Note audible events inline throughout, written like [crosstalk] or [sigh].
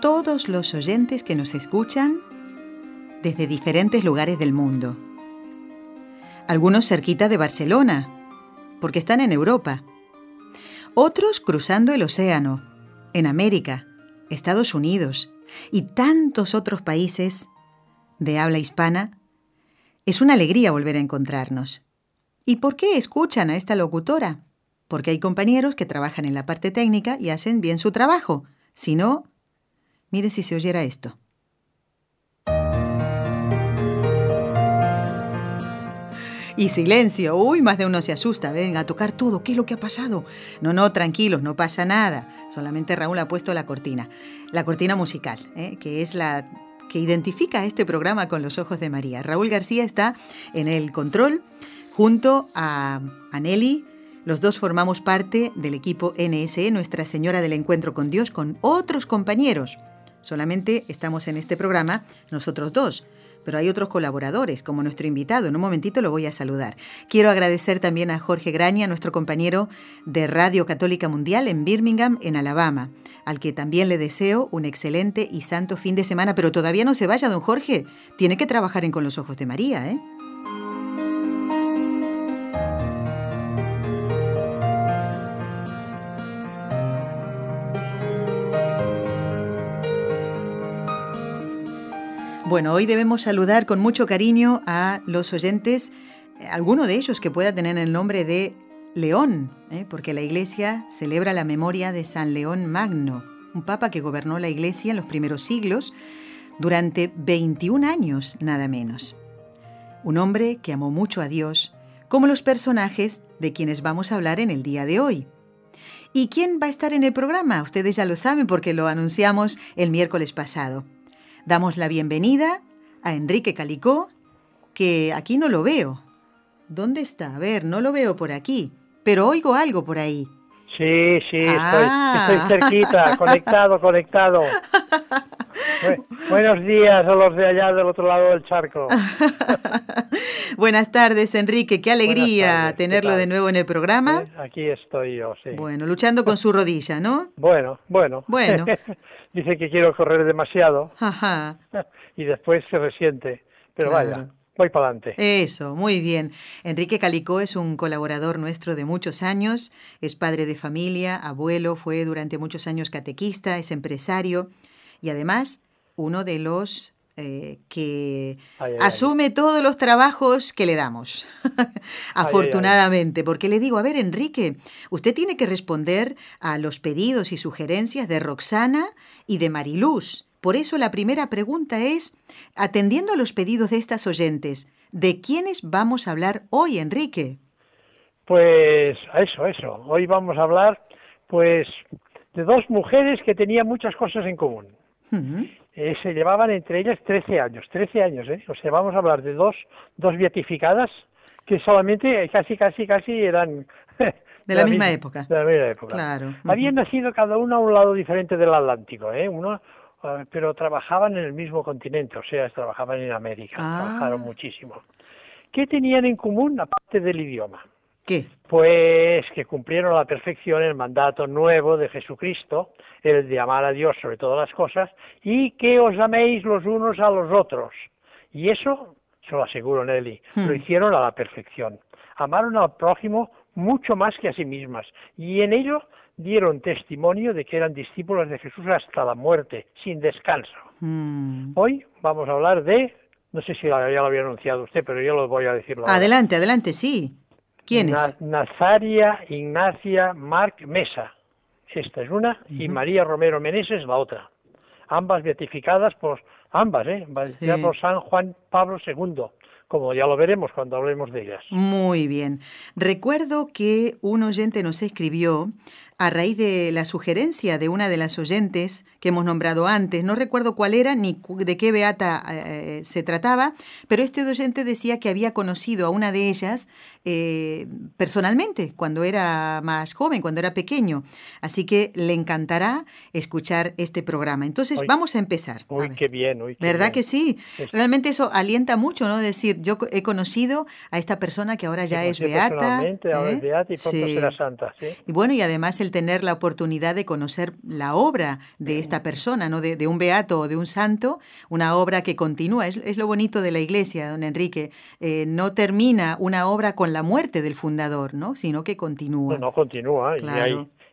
todos los oyentes que nos escuchan desde diferentes lugares del mundo. Algunos cerquita de Barcelona, porque están en Europa. Otros cruzando el océano, en América, Estados Unidos y tantos otros países de habla hispana. Es una alegría volver a encontrarnos. ¿Y por qué escuchan a esta locutora? Porque hay compañeros que trabajan en la parte técnica y hacen bien su trabajo. Si no, mire si se oyera esto. Y silencio. Uy, más de uno se asusta. Ven a tocar todo. ¿Qué es lo que ha pasado? No, no, tranquilos, no pasa nada. Solamente Raúl ha puesto la cortina. La cortina musical, ¿eh? que es la que identifica este programa con los ojos de María. Raúl García está en el control junto a, a Nelly. Los dos formamos parte del equipo NSE, Nuestra Señora del Encuentro con Dios, con otros compañeros. Solamente estamos en este programa nosotros dos pero hay otros colaboradores, como nuestro invitado. En un momentito lo voy a saludar. Quiero agradecer también a Jorge Graña, nuestro compañero de Radio Católica Mundial en Birmingham, en Alabama, al que también le deseo un excelente y santo fin de semana. Pero todavía no se vaya, don Jorge. Tiene que trabajar en Con los Ojos de María, ¿eh? Bueno, hoy debemos saludar con mucho cariño a los oyentes, eh, alguno de ellos que pueda tener el nombre de León, ¿eh? porque la Iglesia celebra la memoria de San León Magno, un papa que gobernó la Iglesia en los primeros siglos durante 21 años nada menos. Un hombre que amó mucho a Dios, como los personajes de quienes vamos a hablar en el día de hoy. ¿Y quién va a estar en el programa? Ustedes ya lo saben porque lo anunciamos el miércoles pasado. Damos la bienvenida a Enrique Calicó, que aquí no lo veo. ¿Dónde está? A ver, no lo veo por aquí, pero oigo algo por ahí. Sí, sí, estoy, ah. cerquita, conectado, conectado. [laughs] buenos días a los de allá del otro lado del charco. [laughs] Buenas tardes, Enrique. Qué alegría tenerlo de nuevo en el programa. Aquí estoy yo, sí. Bueno, luchando con su rodilla, ¿no? Bueno, bueno. Bueno. [laughs] Dice que quiero correr demasiado Ajá. [laughs] y después se resiente. Pero vaya, voy para adelante. Eso, muy bien. Enrique Calicó es un colaborador nuestro de muchos años, es padre de familia, abuelo, fue durante muchos años catequista, es empresario y además uno de los eh, que asume todos los trabajos que le damos, [laughs] afortunadamente, porque le digo, a ver, Enrique, usted tiene que responder a los pedidos y sugerencias de Roxana y de Mariluz. Por eso la primera pregunta es, atendiendo a los pedidos de estas oyentes, ¿de quiénes vamos a hablar hoy, Enrique? Pues eso, eso. Hoy vamos a hablar, pues, de dos mujeres que tenían muchas cosas en común. Eh, se llevaban entre ellas 13 años, 13 años, ¿eh? O sea, vamos a hablar de dos, dos beatificadas que solamente casi, casi, casi eran... [laughs] De la, misma, época. De la misma época. Claro. Habían nacido cada una a un lado diferente del Atlántico, ¿eh? Uno, eh, pero trabajaban en el mismo continente, o sea, trabajaban en América, ah. trabajaron muchísimo. ¿Qué tenían en común aparte del idioma? ¿Qué? Pues que cumplieron a la perfección el mandato nuevo de Jesucristo, el de amar a Dios sobre todas las cosas, y que os améis los unos a los otros. Y eso, se lo aseguro Nelly, hmm. lo hicieron a la perfección. Amaron al prójimo mucho más que a sí mismas, y en ello dieron testimonio de que eran discípulos de Jesús hasta la muerte, sin descanso. Hmm. Hoy vamos a hablar de, no sé si ya lo había anunciado usted, pero yo lo voy a decirlo. Adelante, adelante, sí. ¿Quién es? Nazaria Ignacia Marc Mesa. Esta es una, y María Romero Meneses la otra. Ambas beatificadas por, ambas, ¿eh? por San Juan Pablo II, como ya lo veremos cuando hablemos de ellas. Muy bien. Recuerdo que un oyente nos escribió a raíz de la sugerencia de una de las oyentes que hemos nombrado antes, no recuerdo cuál era ni de qué beata eh, se trataba, pero este oyente decía que había conocido a una de ellas eh, personalmente cuando era más joven, cuando era pequeño. Así que le encantará escuchar este programa. Entonces, vamos a empezar. Uy, qué bien. Uy, ¿Verdad que sí? Realmente eso alienta mucho, ¿no? Decir, yo he conocido a esta persona que ahora ya es beata. Ahora es ¿eh? beata y pronto será santa. ¿sí? Y bueno, y además el tener la oportunidad de conocer la obra de esta persona, ¿no? De, un beato o de un santo, una obra que continúa. Es, lo bonito de la iglesia, don Enrique. Eh, no termina una obra con la muerte del fundador, ¿no? Sino que continúa. No, continúa.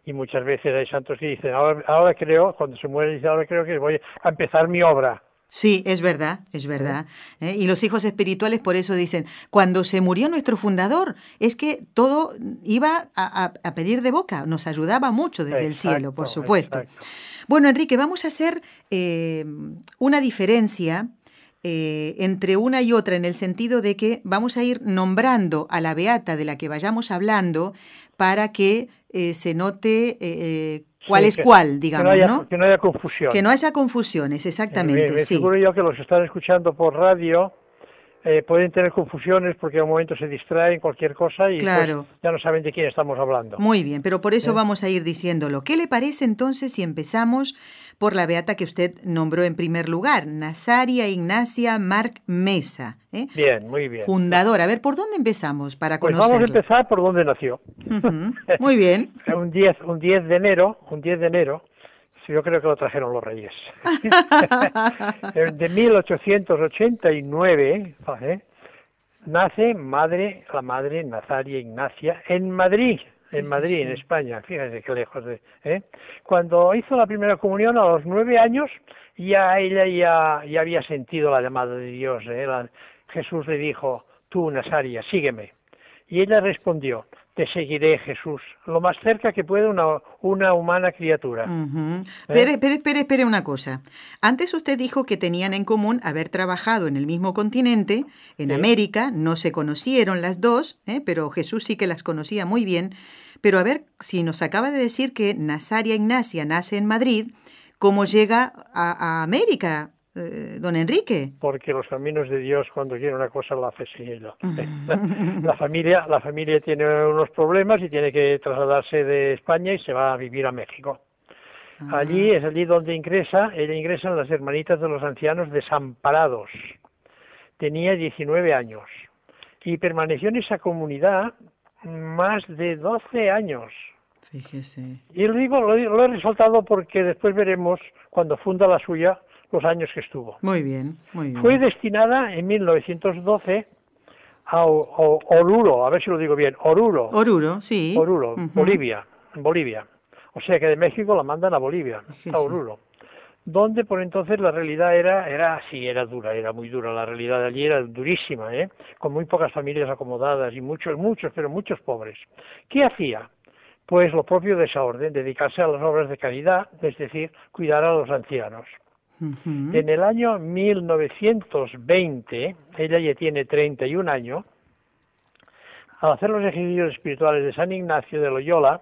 Y, muchas veces hay santos que dicen, ahora, ahora creo, cuando se muere, dice, ahora creo que voy a empezar mi obra. Sí, es verdad, es verdad. ¿eh? Y los hijos espirituales por eso dicen, cuando se murió nuestro fundador, es que todo iba a, pedir de boca, nos ayudaba mucho desde el cielo, por supuesto. Bueno, Enrique, vamos a hacer eh, una diferencia eh, entre una y otra en el sentido de que vamos a ir nombrando a la beata de la que vayamos hablando para que se note cuál es cuál, digamos, que no, haya, ¿no? Que no haya confusión. Que no haya confusiones, exactamente. Me, sí. yo que los que están escuchando por radio eh, pueden tener confusiones porque a un momento se distraen cualquier cosa y pues, ya no saben de quién estamos hablando. Muy bien, pero por eso ¿Eh? vamos a ir diciéndolo. ¿Qué le parece entonces si empezamos por la beata que usted nombró en primer lugar, Nazaria Ignacia Marc Mesa? ¿eh? Bien, muy bien. Fundadora. A ver, ¿por dónde empezamos para conocerla? Pues vamos a empezar por dónde nació. Muy bien. [laughs] un 10 un 10 de enero, un 10 de enero yo creo que lo trajeron los reyes. [laughs] de 1889 ¿eh? nace madre, la madre Nazaria Ignacia en Madrid, en Madrid, en España, fíjense qué lejos de... ¿eh? Cuando hizo la primera comunión a los nueve años, ya ella ya, ya había sentido la llamada de Dios. ¿eh? Jesús le dijo, tú Nazaria, sígueme. Y ella respondió, te seguiré, Jesús, lo más cerca que puede una, una humana criatura. ¿Eh? Espere, espere, espere, una cosa. Antes usted dijo que tenían en común haber trabajado en el mismo continente, en América, no se conocieron las dos, ¿eh? pero Jesús sí que las conocía muy bien. Pero a ver, si nos acaba de decir que Nazaria Ignacia nace en Madrid, ¿cómo llega a, a América? Eh, don Enrique? Porque los caminos de Dios cuando quiere una cosa lo hace seguido. [laughs] la, familia, la familia tiene unos problemas y tiene que trasladarse de España y se va a vivir a México. Ah. Allí es allí donde ingresa, ella ingresa en las hermanitas de los ancianos desamparados. Tenía 19 años y permaneció en esa comunidad más de 12 años. Fíjese. Y lo digo, lo, lo he resaltado porque después veremos cuando funda la suya los años que estuvo. Muy bien, muy bien. Fue destinada en 1912 a Oruro, a ver si lo digo bien, Oruro. Oruro, sí. Oruro, Bolivia, Bolivia. O sea que de México la mandan a Bolivia, a Oruro. Donde por entonces la realidad era, era, sí, era dura, era muy dura. La realidad de allí era durísima, ¿eh? Con muy pocas familias acomodadas y muchos, muchos, pero muchos pobres. ¿Qué hacía? Pues lo propio de esa orden, dedicarse a las obras de caridad, es decir, cuidar a los ancianos. En el año 1920, ella ya tiene 31 años, al hacer los ejercicios espirituales de San Ignacio de Loyola,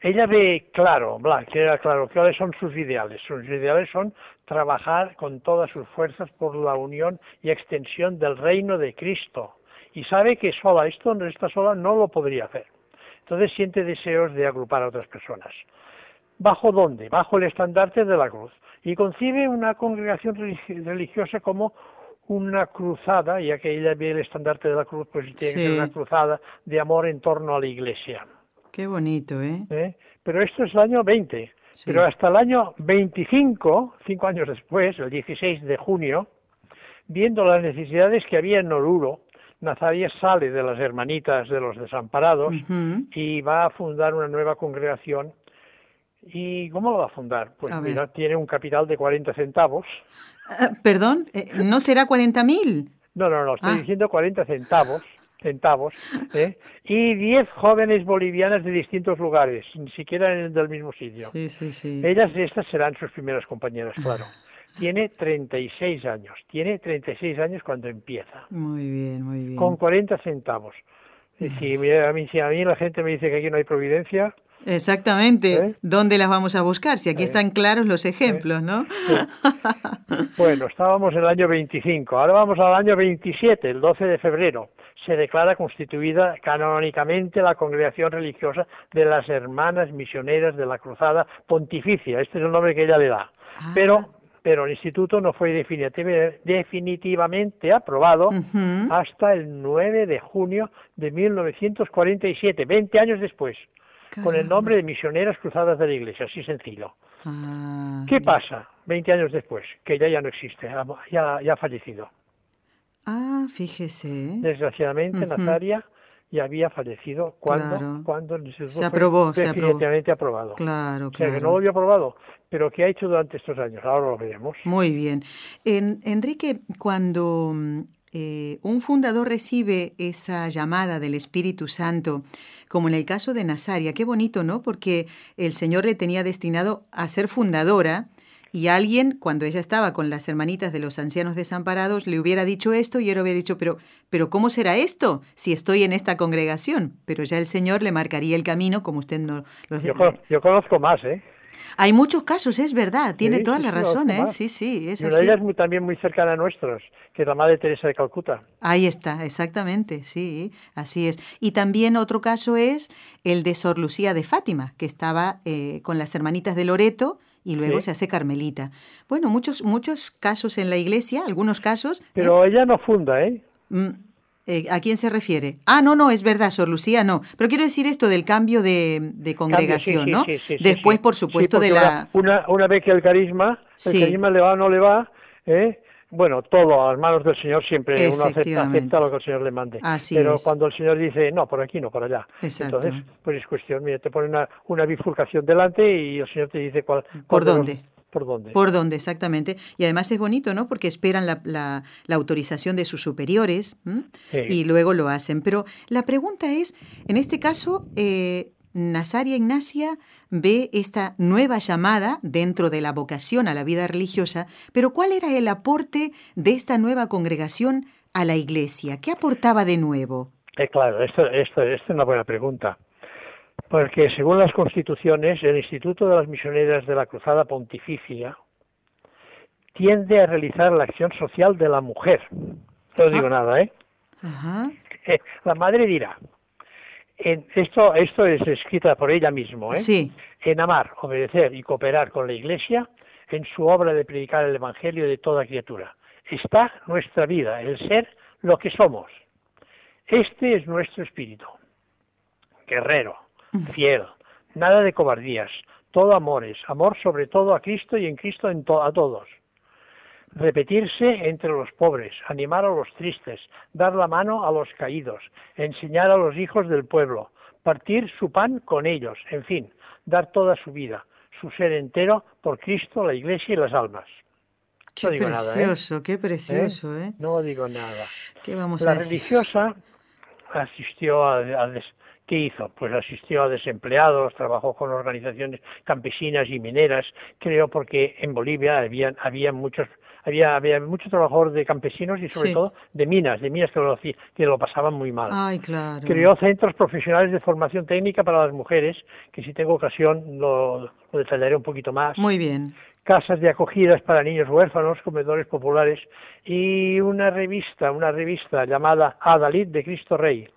ella ve claro, que era claro, cuáles son sus ideales. Sus ideales son trabajar con todas sus fuerzas por la unión y extensión del reino de Cristo. Y sabe que sola, esto no está sola, no lo podría hacer. Entonces siente deseos de agrupar a otras personas. ¿Bajo dónde? Bajo el estandarte de la cruz y concibe una congregación religiosa como una cruzada, ya que ella ve el estandarte de la cruz, pues tiene que ser una cruzada de amor en torno a la iglesia. Qué bonito, ¿eh? ¿Eh? Pero esto es el año 20. Pero hasta el año 25, cinco años después, el 16 de junio, viendo las necesidades que había en Oruro, Nazaria sale de las hermanitas de los desamparados y va a fundar una nueva congregación ¿Y cómo lo va a fundar? Pues mira, tiene un capital de 40 centavos. Ah, perdón, eh, ¿no será 40 mil? No, no, no, estoy ah. diciendo 40 centavos centavos, ¿eh? y 10 jóvenes bolivianas de distintos lugares, ni siquiera en, del mismo sitio. Sí, sí, sí. Ellas, estas serán sus primeras compañeras, claro. Tiene 36 años, tiene 36 años cuando empieza. Muy bien, muy bien. Con 40 centavos. Y si, a, mí, si a mí la gente me dice que aquí no hay providencia, Exactamente. ¿Eh? ¿Dónde las vamos a buscar? Si aquí están claros los ejemplos, ¿no? Bueno, estábamos en el año 25, ahora vamos al año 27, el 12 de febrero. Se declara constituida canónicamente la congregación religiosa de las Hermanas Misioneras de la Cruzada Pontificia. Este es el nombre que ella le da. Ah. Pero pero el instituto no fue definitivamente aprobado hasta el 9 de junio de 1947, 20 años después con el nombre de Misioneras Cruzadas de la Iglesia, así sencillo. Ah, ¿Qué pasa 20 años después? Que ella ya no existe, ya, ya ha fallecido. Ah, fíjese. Desgraciadamente, Nazaria ya había fallecido cuando, cuando se aprobó, definitivamente aprobado. Claro, claro. O sea, que no lo había aprobado, pero ¿qué ha hecho durante estos años? Ahora lo veremos. Muy bien. En, Enrique, cuando eh, un fundador recibe esa llamada del Espíritu Santo, como en el caso de Nazaria, qué bonito, ¿no? Porque el Señor le tenía destinado a ser fundadora y alguien, cuando ella estaba con las hermanitas de los ancianos desamparados, le hubiera dicho esto y él hubiera dicho, pero, pero ¿cómo será esto si estoy en esta congregación? Pero ya el Señor le marcaría el camino como usted no lo... Yo, yo conozco más, ¿eh? Hay muchos casos, es verdad, tiene toda la razón, ¿eh? Sí, sí, es y una de ellas muy, también muy cercana a nuestros, que es la Madre Teresa de Calcuta. Ahí está, exactamente, sí, así es. Y también otro caso es el de Sor Lucía de Fátima, que estaba eh, con las hermanitas de Loreto y luego se hace carmelita. Bueno, muchos, muchos casos en la iglesia, algunos casos. Pero ella no funda, ¿eh? Mm, eh, ¿A quién se refiere? Ah, no, no, es verdad, Sor Lucía, no. Pero quiero decir esto del cambio de, congregación, ¿no? Después, por supuesto, de la... Una, una vez que el carisma, el carisma le va o no le va, ¿eh? Bueno, todo a las manos del Señor siempre uno acepta, lo que el Señor le mande. Pero cuando el Señor dice, no, por aquí, no, por allá. Entonces, pues es cuestión, mira, te pone una, una bifurcación delante y el Señor te dice cuál. ¿Por dónde? por dónde. Por dónde, exactamente. Y además es bonito, ¿no? Porque esperan la, la, autorización de sus superiores y luego lo hacen. Pero la pregunta es, en este caso, eh, Nazaria Ignacia ve esta nueva llamada dentro de la vocación a la vida religiosa, pero ¿cuál era el aporte de esta nueva congregación a la iglesia? ¿Qué aportaba de nuevo? Eh, claro, esto, esto, esto es una buena pregunta porque según las constituciones, el Instituto de las Misioneras de la Cruzada Pontificia tiende a realizar la acción social de la mujer. No digo nada, ¿eh? ¿eh? La madre dirá, en, esto, esto es escrita por ella misma, ¿eh? Sí. En amar, obedecer y cooperar con la Iglesia en su obra de predicar el Evangelio de toda criatura. Está nuestra vida, el ser lo que somos. Este es nuestro espíritu, guerrero, fiel, nada de cobardías, todo amores, amor sobre todo a Cristo y en Cristo en a todos. Repetirse entre los pobres, animar a los tristes, dar la mano a los caídos, enseñar a los hijos del pueblo, partir su pan con ellos, en fin, dar toda su vida, su ser entero por Cristo, la Iglesia y las almas. Qué ¿eh? precioso, qué precioso, ¿eh? No digo nada. ¿Qué vamos la a religiosa asistió a, a, ¿Qué hizo? Pues asistió a desempleados, trabajó con organizaciones campesinas y mineras, creo porque en Bolivia había, había muchos había, había mucho trabajador de campesinos y sobre todo de minas, de minas que lo, que lo pasaban muy mal. Ay, claro. Creó centros profesionales de formación técnica para las mujeres, que si tengo ocasión lo, lo detallaré un poquito más. Muy bien casas de acogidas para niños huérfanos, comedores populares y una revista, una revista llamada Adalid de Cristo Rey,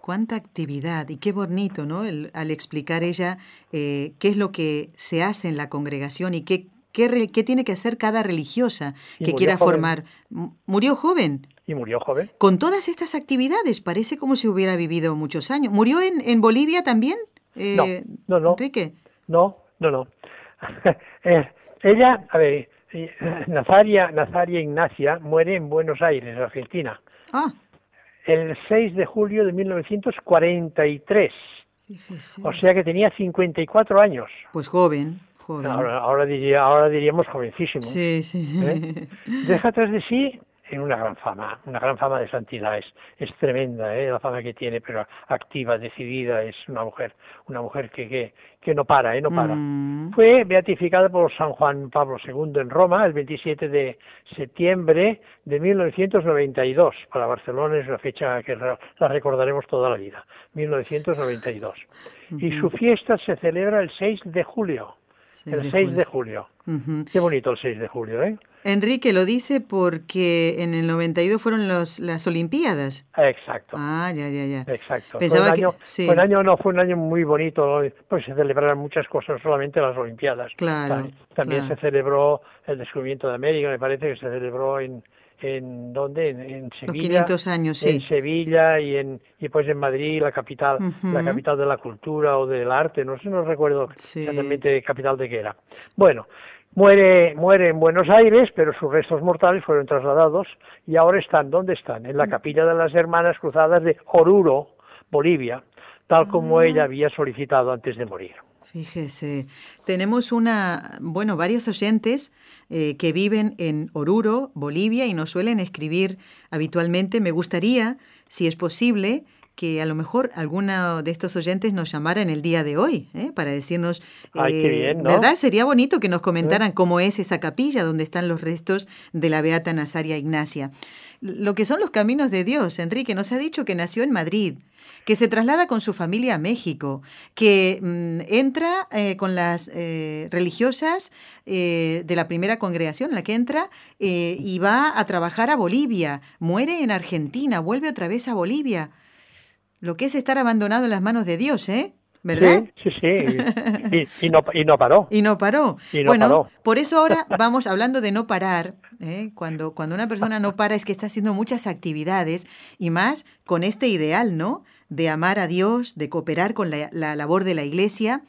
cuánta actividad y qué bonito, ¿no? al explicar ella eh, qué es lo que se hace en la congregación y qué, qué, qué tiene que hacer cada religiosa que quiera formar. ¿Murió joven? Y murió joven. Con todas estas actividades, parece como si hubiera vivido muchos años. ¿Murió en, en Bolivia también? Eh, no, no, no. Enrique. No, no, no. [laughs] Eh, ella, a ver, [laughs] Nazaria, Nazaria Ignacia muere en Buenos Aires, Argentina. Ah el 6 de julio de 1943. O sea que tenía 54 años. Pues joven, joven. Ahora, diría, ahora diríamos jovencísimo. Sí, sí, sí. ¿Eh? Deja tras de sí en una gran fama, una gran fama de santidad, es, es tremenda ¿eh? la fama que tiene, pero activa, decidida, es una mujer, una mujer que, que, que no para, ¿eh? no para. Mm. Fue beatificada por San Juan Pablo II en Roma el 27 de septiembre de 1992. Para Barcelona es una fecha que la recordaremos toda la vida, 1992. Y su fiesta se celebra el 6 de julio. El 6 de julio. Ujú. Qué bonito el 6 de julio, ¿eh? Enrique lo dice porque en el 92 fueron los, las Olimpiadas. Exacto. Ah, ya, ya, ya. Exacto. Pensaba fue un que- año, sí. fue un año, no, fue un año muy bonito, pues se celebraron muchas cosas, solamente las Olimpiadas. Claro, Ta- También claro. se celebró el descubrimiento de América, me parece que se celebró en, en ¿dónde? En, en Los Sevilla. 500 años, En sí. Sevilla y en y pues en Madrid, la capital, la capital de la cultura o del arte, no sé, no recuerdo Sí. exactamente capital de qué era. Bueno, muere muere en Buenos Aires, pero sus restos mortales fueron trasladados y ahora están, ¿dónde están? En la Mm. capilla de las Hermanas Cruzadas de Oruro, Bolivia, tal Ah. como ella había solicitado antes de morir. Fíjese, tenemos una, bueno, varios oyentes eh, que viven en Oruro, Bolivia, y nos suelen escribir habitualmente. Me gustaría, si es posible, que a lo mejor alguno de estos oyentes nos llamara en el día de hoy, ¿eh? para decirnos, Ay, qué eh, bien, ¿no? ¿verdad? Sería bonito que nos comentaran cómo es esa capilla donde están los restos de la Beata Nazaria Ignacia. Lo que son los caminos de Dios, Enrique, nos ha dicho que nació en Madrid, que se traslada con su familia a México, que mm, entra eh, con las religiosas de la primera congregación en la que entra y va a trabajar a Bolivia, muere en Argentina, vuelve otra vez a Bolivia. Lo que es estar abandonado en las manos de Dios, ¿eh? ¿Verdad? Sí, sí, sí. Y, no, y no paró. [laughs] Y no paró. Y no bueno, paró. por eso ahora [laughs] vamos hablando de no parar. ¿eh? Cuando, cuando una persona no para es que está haciendo muchas actividades y más con este ideal, ¿no? De amar a Dios, de cooperar con la, la labor de la iglesia.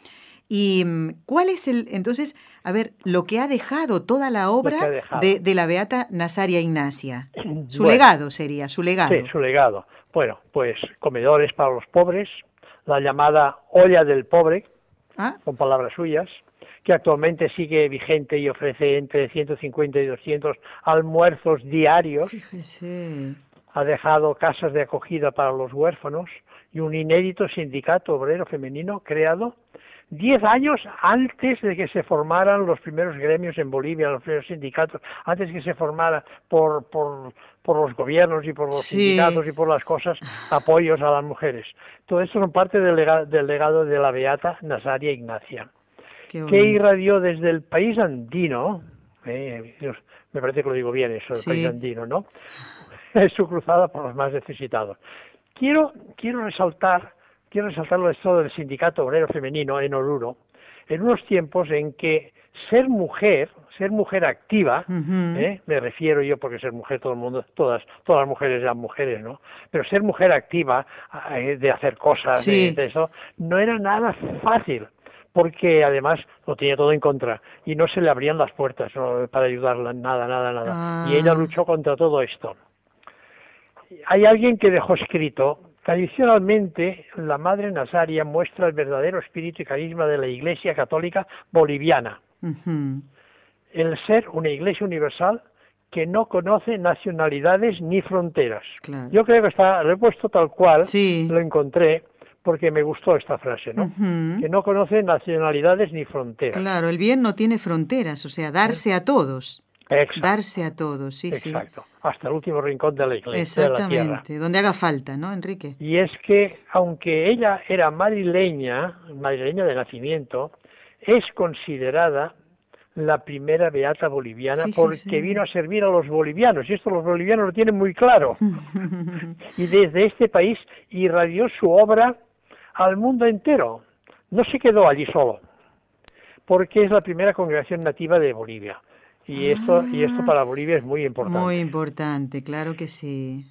¿Y mm, cuál es el, entonces, a ver, lo que ha dejado toda la obra de, de la Beata Nazaria Ignacia? [clears throat] Su Bueno. legado sería, su legado. Sí, su legado. Bueno, pues comedores para los pobres, la llamada olla del pobre, Ah, con palabras suyas, que actualmente sigue vigente y ofrece entre 150 y 200 almuerzos diarios. fíjese. Ha dejado casas de acogida para los huérfanos y un inédito sindicato obrero femenino creado 10 años antes de que se formaran los primeros gremios en Bolivia, los primeros sindicatos, antes que se formara por, por, por los gobiernos y por los Sí. sindicatos y por las cosas, apoyos a las mujeres. Todo esto son parte del lega- del legado de la Beata Nazaria Ignacia que irradió desde el país andino, eh, me parece que lo digo bien eso, el Sí. país andino, ¿no? [laughs] Es su cruzada por los más necesitados. Quiero, quiero resaltar, quiero resaltar lo esto del sindicato obrero femenino en Oruro, en unos tiempos en que ser mujer, ser mujer activa. ¿eh? me refiero yo porque ser mujer todo el mundo, todas, todas las mujeres eran mujeres, ¿no? Pero ser mujer activa, eh, de hacer cosas, de- eso, no era nada fácil porque además lo tenía todo en contra y no se le abrían las puertas ¿no? para ayudarla, nada, nada, nada. Ah. Y ella luchó contra todo esto. Hay alguien que dejó escrito, tradicionalmente la Madre Nazaria muestra el verdadero espíritu y carisma de la Iglesia Católica Boliviana, Ujú. el ser una Iglesia universal que no conoce nacionalidades ni fronteras. Claro. Yo creo que está, lo he puesto tal cual, Sí. lo encontré, porque me gustó esta frase, ¿no? Ujú. Que no conoce nacionalidades ni fronteras. Claro, el bien no tiene fronteras, o sea, darse a todos. Exacto. Darse a todos, sí, Exacto. Hasta el último rincón de la sí. iglesia, de la tierra. Exactamente, donde haga falta, ¿no, Enrique? Y es que, aunque ella era madrileña, madrileña de nacimiento, es considerada la primera beata boliviana porque vino a servir a los bolivianos, y esto los bolivianos lo tienen muy claro. [laughs] y desde este país irradió su obra al mundo entero. No se quedó allí solo, porque es la primera congregación nativa de Bolivia. Y esto, y esto para Bolivia es muy importante. Muy importante, claro que sí.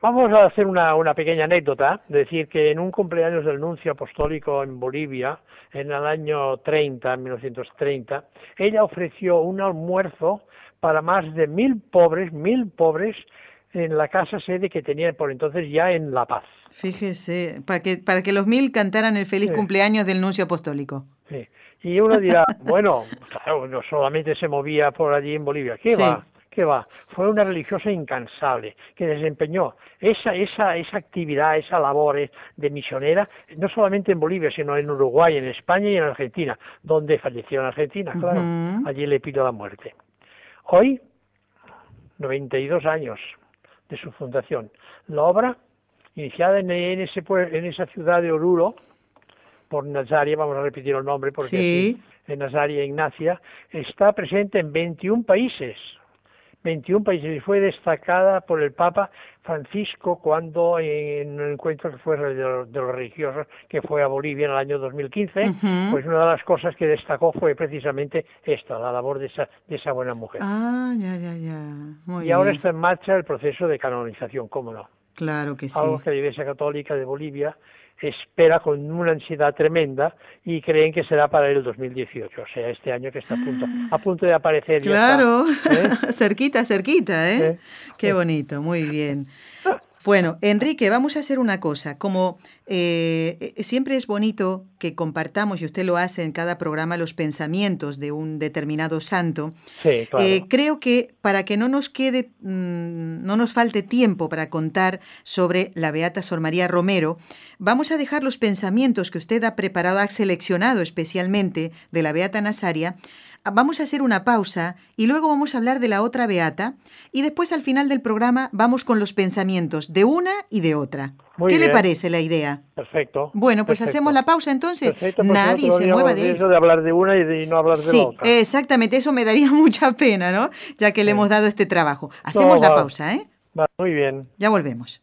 Vamos a hacer una, una pequeña anécdota, decir que en un cumpleaños del nuncio apostólico en Bolivia, en el año 30, 1930, ella ofreció un almuerzo para más de mil pobres, mil pobres, en la casa sede que tenía por entonces ya en La Paz. Fíjese, para que, para que los mil cantaran el feliz Sí. cumpleaños del nuncio apostólico. Sí. Y uno dirá, [laughs] bueno, claro, no solamente se movía por allí en Bolivia, ¿qué Sí. va? que va, fue una religiosa incansable que desempeñó esa, esa, esa actividad, esa labor eh, de misionera, no solamente en Bolivia, sino en Uruguay, en España y en Argentina, donde falleció en Argentina, claro, allí le pido la muerte. Hoy, 92 años de su fundación. La obra, iniciada en, ese, en esa ciudad de Oruro, por Nazaria, vamos a repetir el nombre porque sí. en Nazaria Ignacia, está presente en 21 países. 21 países y fue destacada por el Papa Francisco cuando en un encuentro que fue de los, religiosos que fue a Bolivia en el año 2015, pues una de las cosas que destacó fue precisamente esta, la labor de esa, de esa buena mujer. Ah, ya, ya, ya. y ahora está en marcha el proceso de canonización, ¿cómo no? Claro que sí. Algo que la Iglesia Católica de Bolivia espera con una ansiedad tremenda y creen que será para el 2018, o sea, este año que está a punto, a punto de aparecer. Claro, ¿eh? [laughs] cerquita, cerquita, ¿eh? Qué bonito, muy bien. Bueno, Enrique, vamos a hacer una cosa. Como eh, eh, siempre es bonito que compartamos, y usted lo hace en cada programa, los pensamientos de un determinado santo, sí, claro. eh, creo que para que no nos quede, mmm, no nos falte tiempo para contar sobre la Beata Sor María Romero, vamos a dejar los pensamientos que usted ha preparado, ha seleccionado especialmente de la Beata Nazaria, Vamos a hacer una pausa y luego vamos a hablar de la otra beata y después al final del programa vamos con los pensamientos de una y de otra. Muy ¿Qué bien. le parece la idea? Perfecto. Bueno, pues perfecto. hacemos la pausa entonces. Perfecto, Nadie se mueva de eso de hablar de una y de no hablar de Sí, la otra. exactamente, eso me daría [laughs] mucha pena, ¿no? Ya que le Sí. hemos dado este trabajo. Hacemos No, la va. pausa, ¿eh? Va, muy bien. Ya volvemos.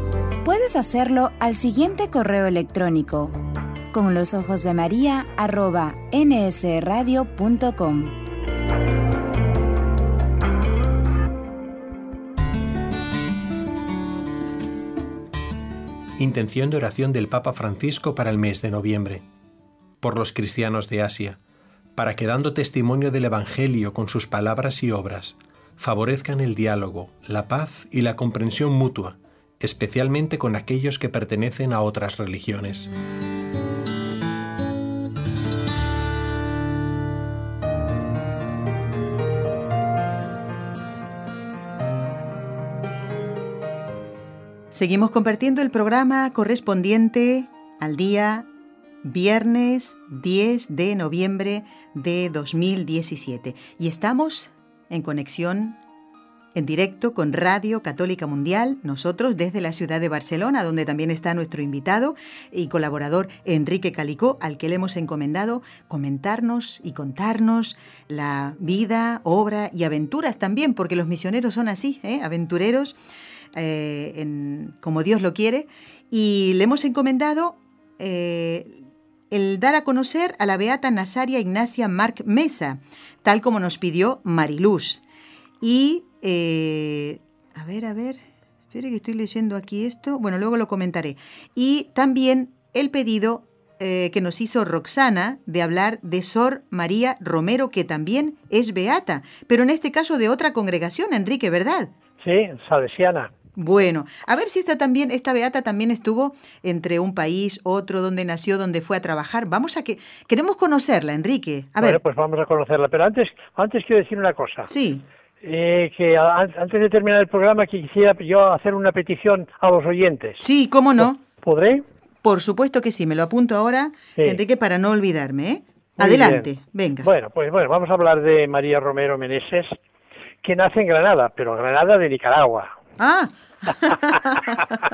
Puedes hacerlo al siguiente correo electrónico con los ojos de María arroba nsradio.com. Intención de oración del Papa Francisco para el mes de noviembre. Por los cristianos de Asia, para que dando testimonio del Evangelio con sus palabras y obras, favorezcan el diálogo, la paz y la comprensión mutua, especialmente con aquellos que pertenecen a otras religiones. Seguimos compartiendo el programa correspondiente al día viernes 10 de noviembre de 2017 y estamos en conexión en directo con Radio Católica Mundial, nosotros desde la ciudad de Barcelona, donde también está nuestro invitado y colaborador Enrique Calicó, al que le hemos encomendado comentarnos y contarnos la vida, obra y aventuras también, porque los misioneros son así, ¿eh? aventureros, eh, como Dios lo quiere, y le hemos encomendado eh, el dar a conocer a la Beata Nazaria Ignacia Marc Mesa, tal como nos pidió Mariluz. Y, eh, a ver, a ver, espere que estoy leyendo aquí esto, bueno, luego lo comentaré. Y también el pedido eh, que nos hizo Roxana de hablar de Sor María Romero, que también es beata, pero en este caso de otra congregación, Enrique, ¿verdad? Sí, salesiana. Bueno, a ver si esta también, esta beata también estuvo entre un país, otro, donde nació, donde fue a trabajar. Vamos a que queremos conocerla, Enrique. A bueno, ver, pues vamos a conocerla. Pero antes, antes quiero decir una cosa. sí, Eh, que antes de terminar el programa quisiera yo hacer una petición a los oyentes. sí, cómo no. ¿Podré? Por supuesto que sí, me lo apunto ahora, Sí. Enrique, para no olvidarme. ¿eh? Adelante, venga. Bueno, pues bueno, vamos a hablar de María Romero Meneses, que nace en Granada, pero Granada de Nicaragua. Ah, [laughs]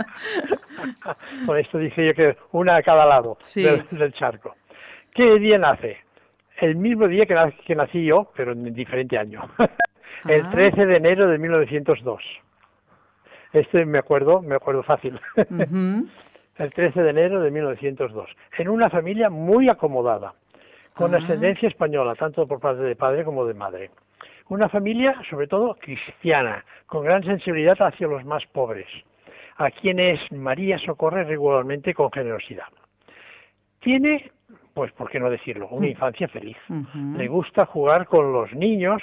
Por esto dije yo que una a cada lado Sí. del, del charco. ¿Qué día nace? El mismo día que, que nací yo, pero en diferente año. [laughs] el Ah. 13 de enero de 1902. Este me acuerdo, me acuerdo fácil. [laughs] el 13 de enero de 1902, en una familia muy acomodada, con Ah. ascendencia española, tanto por parte de padre como de madre. Una familia, sobre todo, cristiana, con gran sensibilidad hacia los más pobres, a quienes María socorre regularmente con generosidad. Tiene, pues, ¿por qué no decirlo?, una infancia feliz. Le gusta jugar con los niños,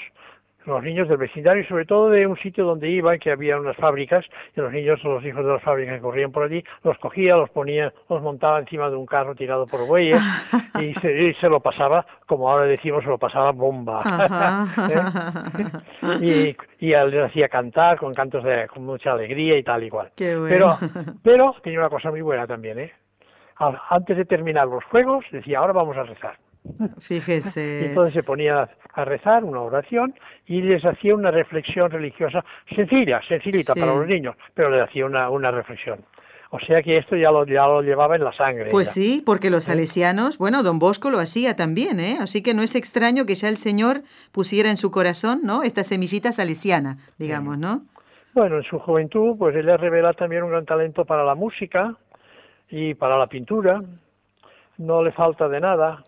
los niños del vecindario y sobre todo de un sitio donde iba, que había unas fábricas, y los niños, los hijos de las fábricas que corrían por allí, los cogía, los ponía, los montaba encima de un carro tirado por bueyes [laughs] y se, y se lo pasaba, como ahora decimos, se lo pasaba bomba. [laughs] ¿Eh? y, y a él le hacía cantar con cantos de con mucha alegría y tal y cual. Qué bueno. Pero, [laughs] pero tenía una cosa muy buena también, ¿eh? Antes de terminar los juegos, decía, ahora vamos a rezar. Y Fíjese. entonces se ponía a rezar una oración y les hacía una reflexión religiosa sencilla, sencillita Sí. para los niños, pero les hacía una, una reflexión. O sea que esto ya lo, ya lo llevaba en la sangre. Pues ya. sí, porque los salesianos, bueno, don Bosco lo hacía también, ¿eh? Así que no es extraño que ya el Señor pusiera en su corazón, ¿no? Esta semillita salesiana, digamos, ¿no? Bueno, en su juventud, pues ella revela también un gran talento para la música y para la pintura. No le falta de nada.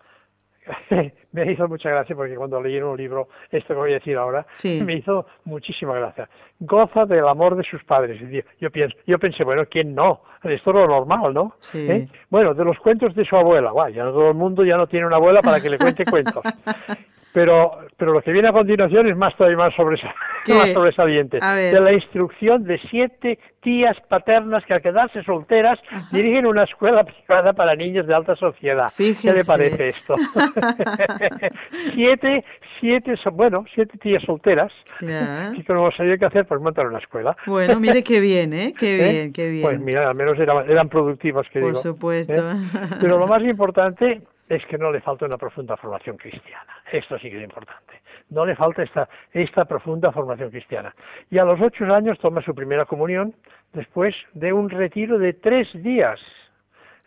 [laughs] me hizo mucha gracia porque cuando leí en un libro esto que voy a decir ahora, Sí. [laughs] me hizo muchísima gracia. Goza del amor de sus padres. Yo, pienso, yo pensé, bueno, ¿quién no? Esto es lo normal, ¿no? Sí. ¿Eh? Bueno, de los cuentos de su abuela. Guau, ya todo el mundo ya no tiene una abuela para que le cuente cuentos. [laughs] Pero, pero lo que viene a continuación es más todavía más, sobresa- [laughs] ¿Qué? más sobresaliente. De la instrucción de siete tías paternas que al quedarse solteras dirigen una escuela privada para niños de alta sociedad. ¿Qué Fíjese. le parece esto? [laughs] siete, siete, bueno, siete tías solteras. Ya. Y que no sabía qué hacer, pues montar una escuela. Bueno, mire qué bien, ¿eh? Qué [laughs] ¿Eh? bien, qué bien. Pues mira, al menos eran, eran productivas, que Por digo. supuesto. ¿eh? Pero lo más importante es que no le falta una profunda formación cristiana. Esto sí que es importante. No le falta esta, esta profunda formación cristiana. Y a los ocho años toma su primera comunión después de un retiro de tres días.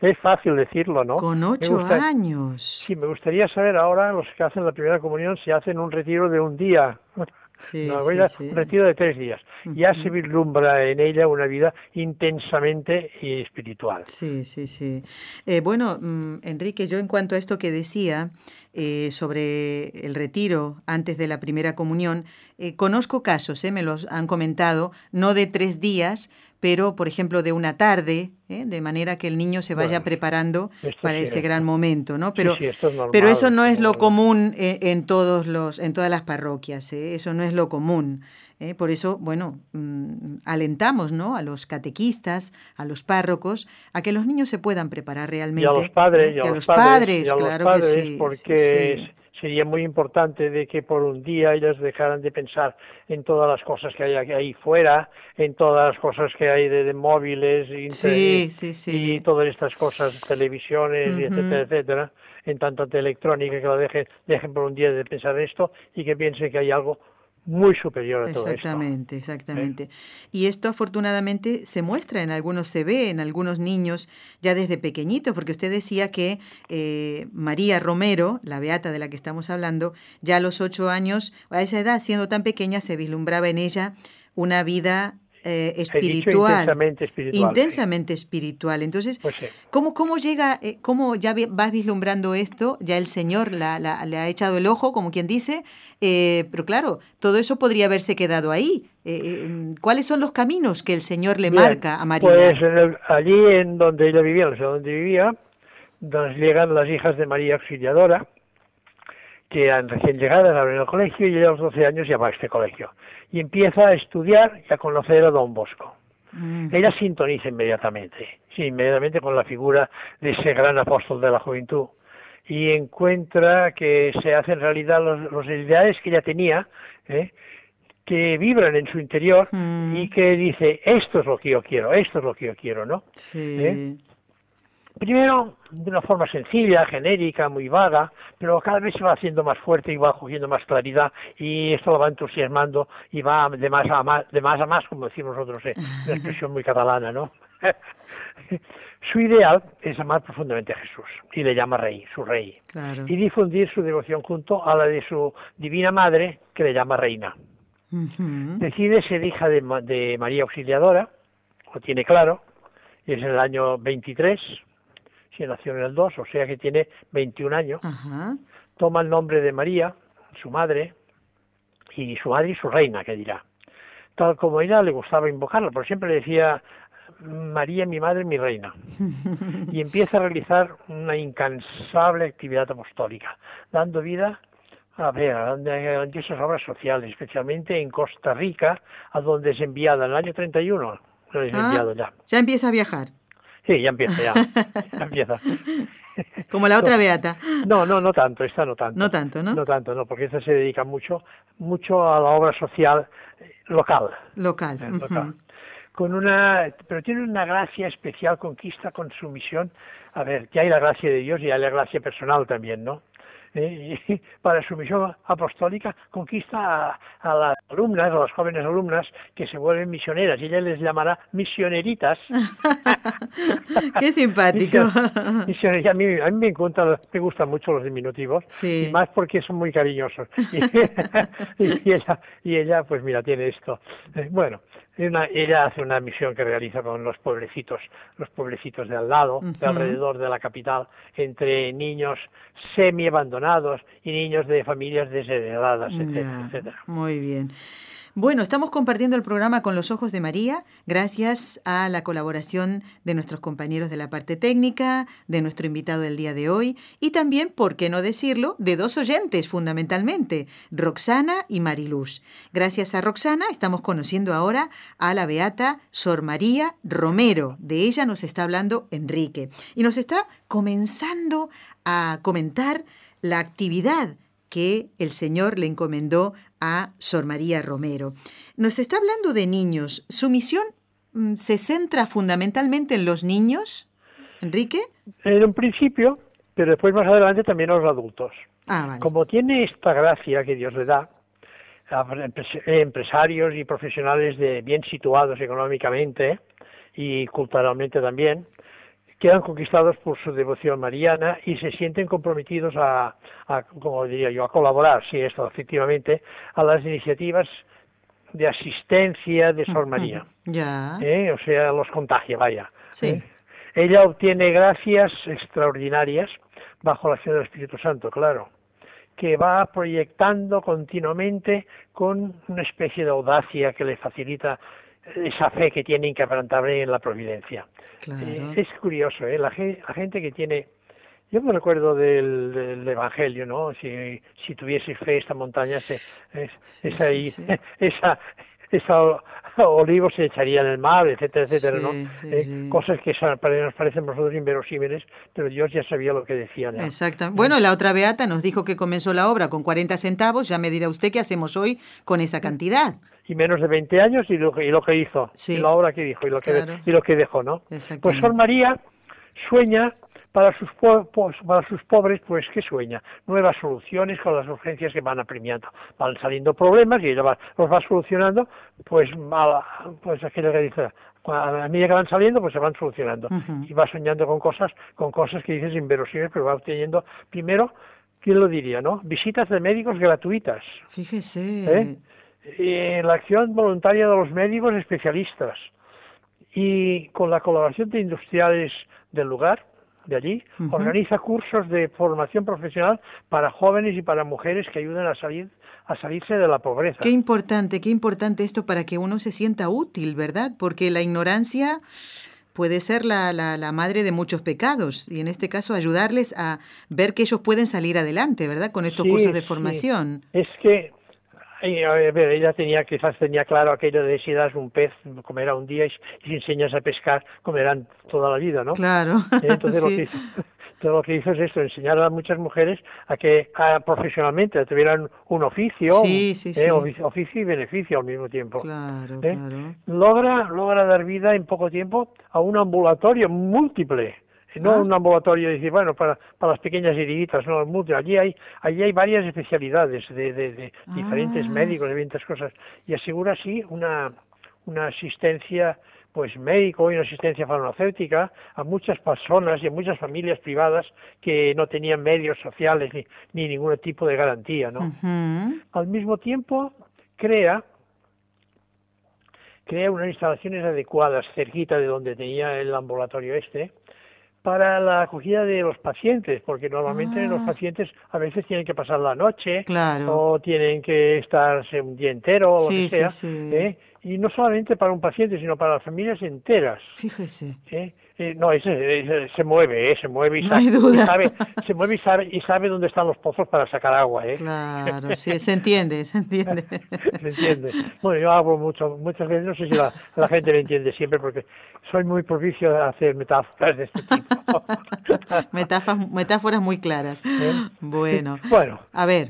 Es fácil decirlo, ¿no? Con ocho gusta- años. Sí, me gustaría saber ahora los que hacen la primera comunión si hacen un retiro de un día. Sí, No, sí, voy a- sí. un retiro de tres días. Ya se vislumbra en ella una vida intensamente y espiritual. Sí, sí, sí. Eh, bueno, mm, Enrique, yo en cuanto a esto que decía eh, sobre el retiro antes de la primera comunión, eh, conozco casos, eh, me los han comentado, no de tres días, pero por ejemplo de una tarde, eh, de manera que el niño se vaya Bueno, preparando para sí, ese gran momento, ¿no? Pero, sí, esto es normal, pero eso no es lo común en, en todos los, en todas las parroquias, ¿eh? eso no es lo común. ¿eh? Por eso, bueno, mm, alentamos ¿no? a los catequistas, a los párrocos, a que los niños se puedan preparar Y realmente. a los padres, ¿eh? y a, a los padres, y a los claro padres, que sí. porque sí. Sería muy importante de que por un día ellos dejaran de pensar en todas las cosas que hay ahí fuera, en todas las cosas que hay de, de móviles inter- Sí, sí, sí. y todas estas cosas, televisiones, y etcétera, etcétera, en tanta electrónica que lo dejen, dejen por un día de pensar en esto y que piensen que hay algo muy superior a todo esto. Exactamente, exactamente. Y esto afortunadamente se muestra en algunos, se ve en algunos niños ya desde pequeñitos, porque usted decía que eh, María Romero, la beata de la que estamos hablando, ya a los ocho años, a esa edad, siendo tan pequeña, se vislumbraba en ella una vida eh, espiritual. intensamente espiritual. sí. Intensamente espiritual. Entonces, Pues sí. ¿Cómo, cómo llega, eh, cómo ya vas vislumbrando esto? Ya el Señor la, la- le ha echado el ojo, como quien dice, eh, pero claro, todo eso podría haberse quedado ahí. Eh, eh, ¿Cuáles son los caminos que el Señor le Bien, marca a María? Pues en el- allí en donde ella vivía, en la ciudad donde vivía, nos llegan las hijas de María Auxiliadora, que eran recién llegadas, abren el colegio y ella a los 12 años ya va a este colegio. Y empieza a estudiar y a conocer a Don Bosco. Mm, Ella sintoniza inmediatamente, sí, inmediatamente con la figura de ese gran apóstol de la juventud y encuentra que se hacen realidad los, los ideales que ella tenía, ¿eh? que vibran en su interior Mm. y que dice, esto es lo que yo quiero, esto es lo que yo quiero, ¿no? sí. ¿eh? Primero, de una forma sencilla, genérica, muy vaga, pero cada vez se va haciendo más fuerte y va cogiendo más claridad y esto lo va entusiasmando y va de más a más, de más, a más como decimos nosotros, ¿eh? [laughs] una expresión muy catalana, ¿no? [laughs] su ideal es amar profundamente a Jesús y le llama rey, su rey, Claro. y difundir su devoción junto a la de su divina madre que le llama reina. Decide ser hija de, de María Auxiliadora, lo tiene claro, es en el año 23, si nació en el 2, o sea que tiene 21 años. Toma el nombre de María, su madre, y su madre y su reina, que dirá. Tal como ella le gustaba invocarla, pero siempre le decía María, mi madre, mi reina. [laughs] Y empieza a realizar una incansable actividad apostólica, dando vida a ver, a esas obras sociales, especialmente en Costa Rica, a donde es enviada en el año 31. Es ah, enviado ya. Ya empieza a viajar. Sí, ya empieza, ya. [laughs] ya empieza. Como la otra beata. No, no, no tanto, esta no tanto. No tanto, ¿no? No tanto, no, porque esta se dedica mucho, mucho a la obra social local. Local. local. Con una, pero tiene una gracia especial, conquista con su misión. A ver, que hay la gracia de Dios y hay la gracia personal también, ¿no? ¿Eh? y [laughs] para su misión apostólica conquista a, las alumnas, a las jóvenes alumnas que se vuelven misioneras y ella les llamará misioneritas. [laughs] Qué simpático. [laughs] a, mí, a mí me, encuentran, me gustan mucho los diminutivos y más porque son muy cariñosos. Y, ella, y ella, pues mira, tiene esto. Eh, ella hace una misión que realiza con los pueblecitos, los pueblecitos de al lado, de alrededor de la capital, entre niños semi abandonados y niños de familias desheredadas, etcétera, etcétera. Muy bien. Bueno, estamos compartiendo el programa con los ojos de María, gracias a la colaboración de nuestros compañeros de la parte técnica, de nuestro invitado del día de hoy y también, por qué no decirlo, de dos oyentes fundamentalmente, Roxana y Mariluz. Gracias a Roxana estamos conociendo ahora a la beata Sor María Romero. De ella nos está hablando Enrique y nos está comenzando a comentar la actividad que el Señor le encomendó a Sor María Romero. Nos está hablando de niños. ¿Su misión mm, se centra fundamentalmente en los niños, Enrique? En un principio, pero después más adelante también a los adultos. Ah, Como tiene esta gracia que Dios le da a empresarios y profesionales de bien situados económicamente y culturalmente también, quedan conquistados por su devoción mariana y se sienten comprometidos a, como diría yo, a colaborar, sí, esto efectivamente, a las iniciativas de asistencia de Sor María. Ya. ¿Eh? O sea, los contagia, vaya. ¿Eh? Ella obtiene gracias extraordinarias bajo la acción del Espíritu Santo, claro, que va proyectando continuamente con una especie de audacia que le facilita esa fe que tiene inquebrantable en la providencia. Eh, es curioso, ¿eh? La, gente que tiene... Yo me recuerdo del, Evangelio, ¿no? Si, si tuviese fe esta montaña, se, [laughs] esa, esa, esa olivo se echaría en el mar, etcétera, etcétera, ¿no? Eh, cosas que nos parecen nosotros inverosímiles, pero Dios ya sabía lo que decía. Exacto. Bueno, la otra beata nos dijo que comenzó la obra con 40 centavos, ya me dirá usted qué hacemos hoy con esa cantidad y menos de 20 años y lo que, y lo que hizo, y la obra que dijo y lo que, y lo que dejó, ¿no? Pues Sor María sueña para sus, para sus pobres, pues ¿qué sueña? Nuevas soluciones con las urgencias que van apremiando. Van saliendo problemas y ella los va solucionando, pues, pues aquello que dice, a medida que van saliendo, pues se van solucionando. Y va soñando con cosas, con cosas que dices inverosímiles, pero va obteniendo, primero, ¿quién lo diría, no? Visitas de médicos gratuitas. Fíjese. ¿Eh? En la acción voluntaria de los médicos especialistas y con la colaboración de industriales del lugar, de allí, organiza cursos de formación profesional para jóvenes y para mujeres que ayuden a salir a salirse de la pobreza. Qué importante, qué importante esto para que uno se sienta útil, ¿verdad? Porque la ignorancia puede ser la, la, madre de muchos pecados y en este caso ayudarles a ver que ellos pueden salir adelante, ¿verdad? Con estos cursos de formación. Es que ella tenía quizás tenía claro aquello de si das un pez comerá un día y, si enseñas a pescar comerán toda la vida, ¿no? Claro. [laughs] Entonces lo que hizo, todo lo que hizo es esto, enseñar a muchas mujeres a que profesionalmente tuvieran un oficio, eh, oficio y beneficio al mismo tiempo. Claro, ¿eh? claro. Logra, logra dar vida en poco tiempo a un ambulatorio múltiple no ah. un ambulatorio decir bueno para, para las pequeñas heriditas no allí hay allí hay varias especialidades de, de, diferentes ah. médicos de diferentes cosas. Y asegura así una una asistencia pues médico y una asistencia farmacéutica a muchas personas y a muchas familias privadas que no tenían medios sociales ni, ni ningún tipo de garantía no al mismo tiempo crea crea unas instalaciones adecuadas cerquita de donde tenía el ambulatorio este para la acogida de los pacientes, porque normalmente los Ah. pacientes a veces tienen que pasar la noche Claro. o tienen que estarse un día entero o lo que sí, sea, sí. ¿eh? y no solamente para un paciente, sino para las familias enteras. Fíjese. ¿eh? Eh, no, ese, ese se mueve, ¿eh? se mueve y, No sabe, [laughs] se mueve y sabe y sabe dónde están los pozos para sacar agua, ¿eh? Claro, sí, [laughs] se entiende, se entiende. ¿Se entiende? Bueno, yo hablo mucho, muchas veces, no sé si la, la gente me entiende siempre, porque soy muy propicio a hacer metáforas de este tipo. [laughs] Metáforas, metáforas muy claras. Bueno, Bueno, a ver,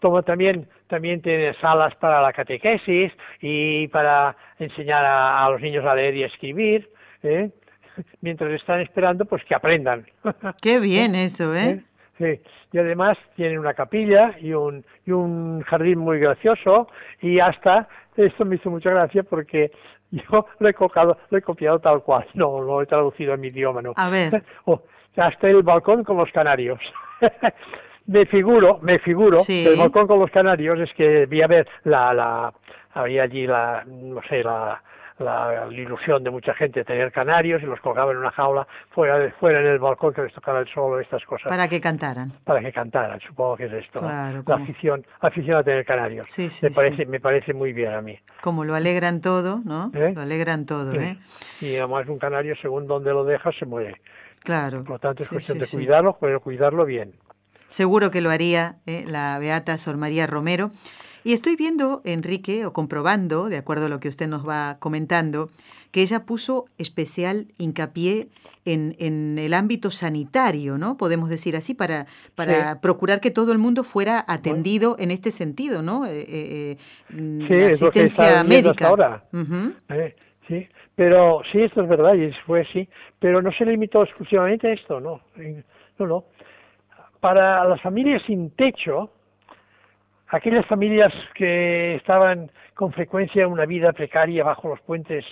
como también también tiene salas para la catequesis y para enseñar a, a los niños a leer y a escribir, ¿eh? [laughs] mientras están esperando pues que aprendan. [laughs] qué bien eso, ¿eh? Sí. Y además tiene una capilla y un, y un jardín muy gracioso y hasta, esto me hizo mucha gracia porque [laughs] yo lo he, colocado, lo he copiado tal cual, no lo he traducido en mi idioma, ¿no? A ver. Oh, hasta el balcón con los canarios. me figuro, me figuro, Sí. que el balcón con los canarios es que vi a ver la, la, había allí la, no sé, la, la, la ilusión de mucha gente de tener canarios y los colgaba en una jaula fuera, de- fuera en el balcón que les tocaba el sol, estas cosas, para, Para que cantaran. que cantaran, supongo que es esto, la afición, afición a tener canarios. Sí, sí, me parece, sí. me parece muy bien a mí. Como lo alegran todo, ¿no? ¿Eh? Lo alegran todo. ¿eh? Y además un canario, según donde lo dejas, se muere. Claro. Por lo tanto, es cuestión de cuidarlo, pero cuidarlo bien. Seguro que lo haría ¿eh? la beata Sor María Romero. Y estoy viendo, Enrique, o comprobando, de acuerdo a lo que usted nos va comentando, que ella puso especial hincapié en, en el ámbito sanitario, ¿no? Podemos decir así, para, para Sí. procurar que todo el mundo fuera atendido en este sentido, ¿no? Eh, eh, eh, mm, Sí, la asistencia médica. ahora. Ujú. Eh, sí, pero sí, esto es verdad, y fue así, pero no se limitó exclusivamente a esto, no, no, no. Para las familias sin techo, aquellas familias que estaban con frecuencia en una vida precaria bajo los puentes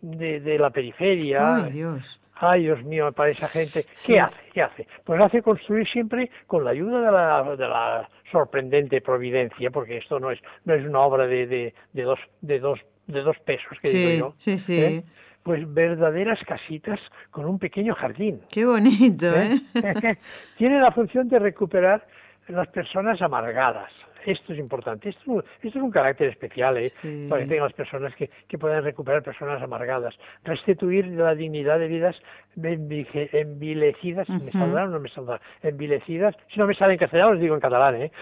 de, de la periferia, Ay, Dios. Ay, Dios mío, para esa gente, Sí. ¿qué hace? ¿Qué hace? Pues hace construir siempre con la ayuda de la, de la sorprendente providencia, porque esto no es no es una obra de, de, de dos de dos de dos pesos que Sí, digo yo. sí, sí. ¿eh? Pues verdaderas casitas con un pequeño jardín. Qué bonito, ¿eh? ¿eh? [laughs] Tiene la función de recuperar las personas amargadas. Esto es importante. Esto, es un- esto es un carácter especial, ¿eh? Sí. Para que tengan las personas que, que puedan recuperar personas amargadas. Restituir la dignidad de vidas envilecidas. ¿Me saldrá o no me saldrá? Envilecidas. Si no me sale en castellano, les digo en catalán, ¿eh?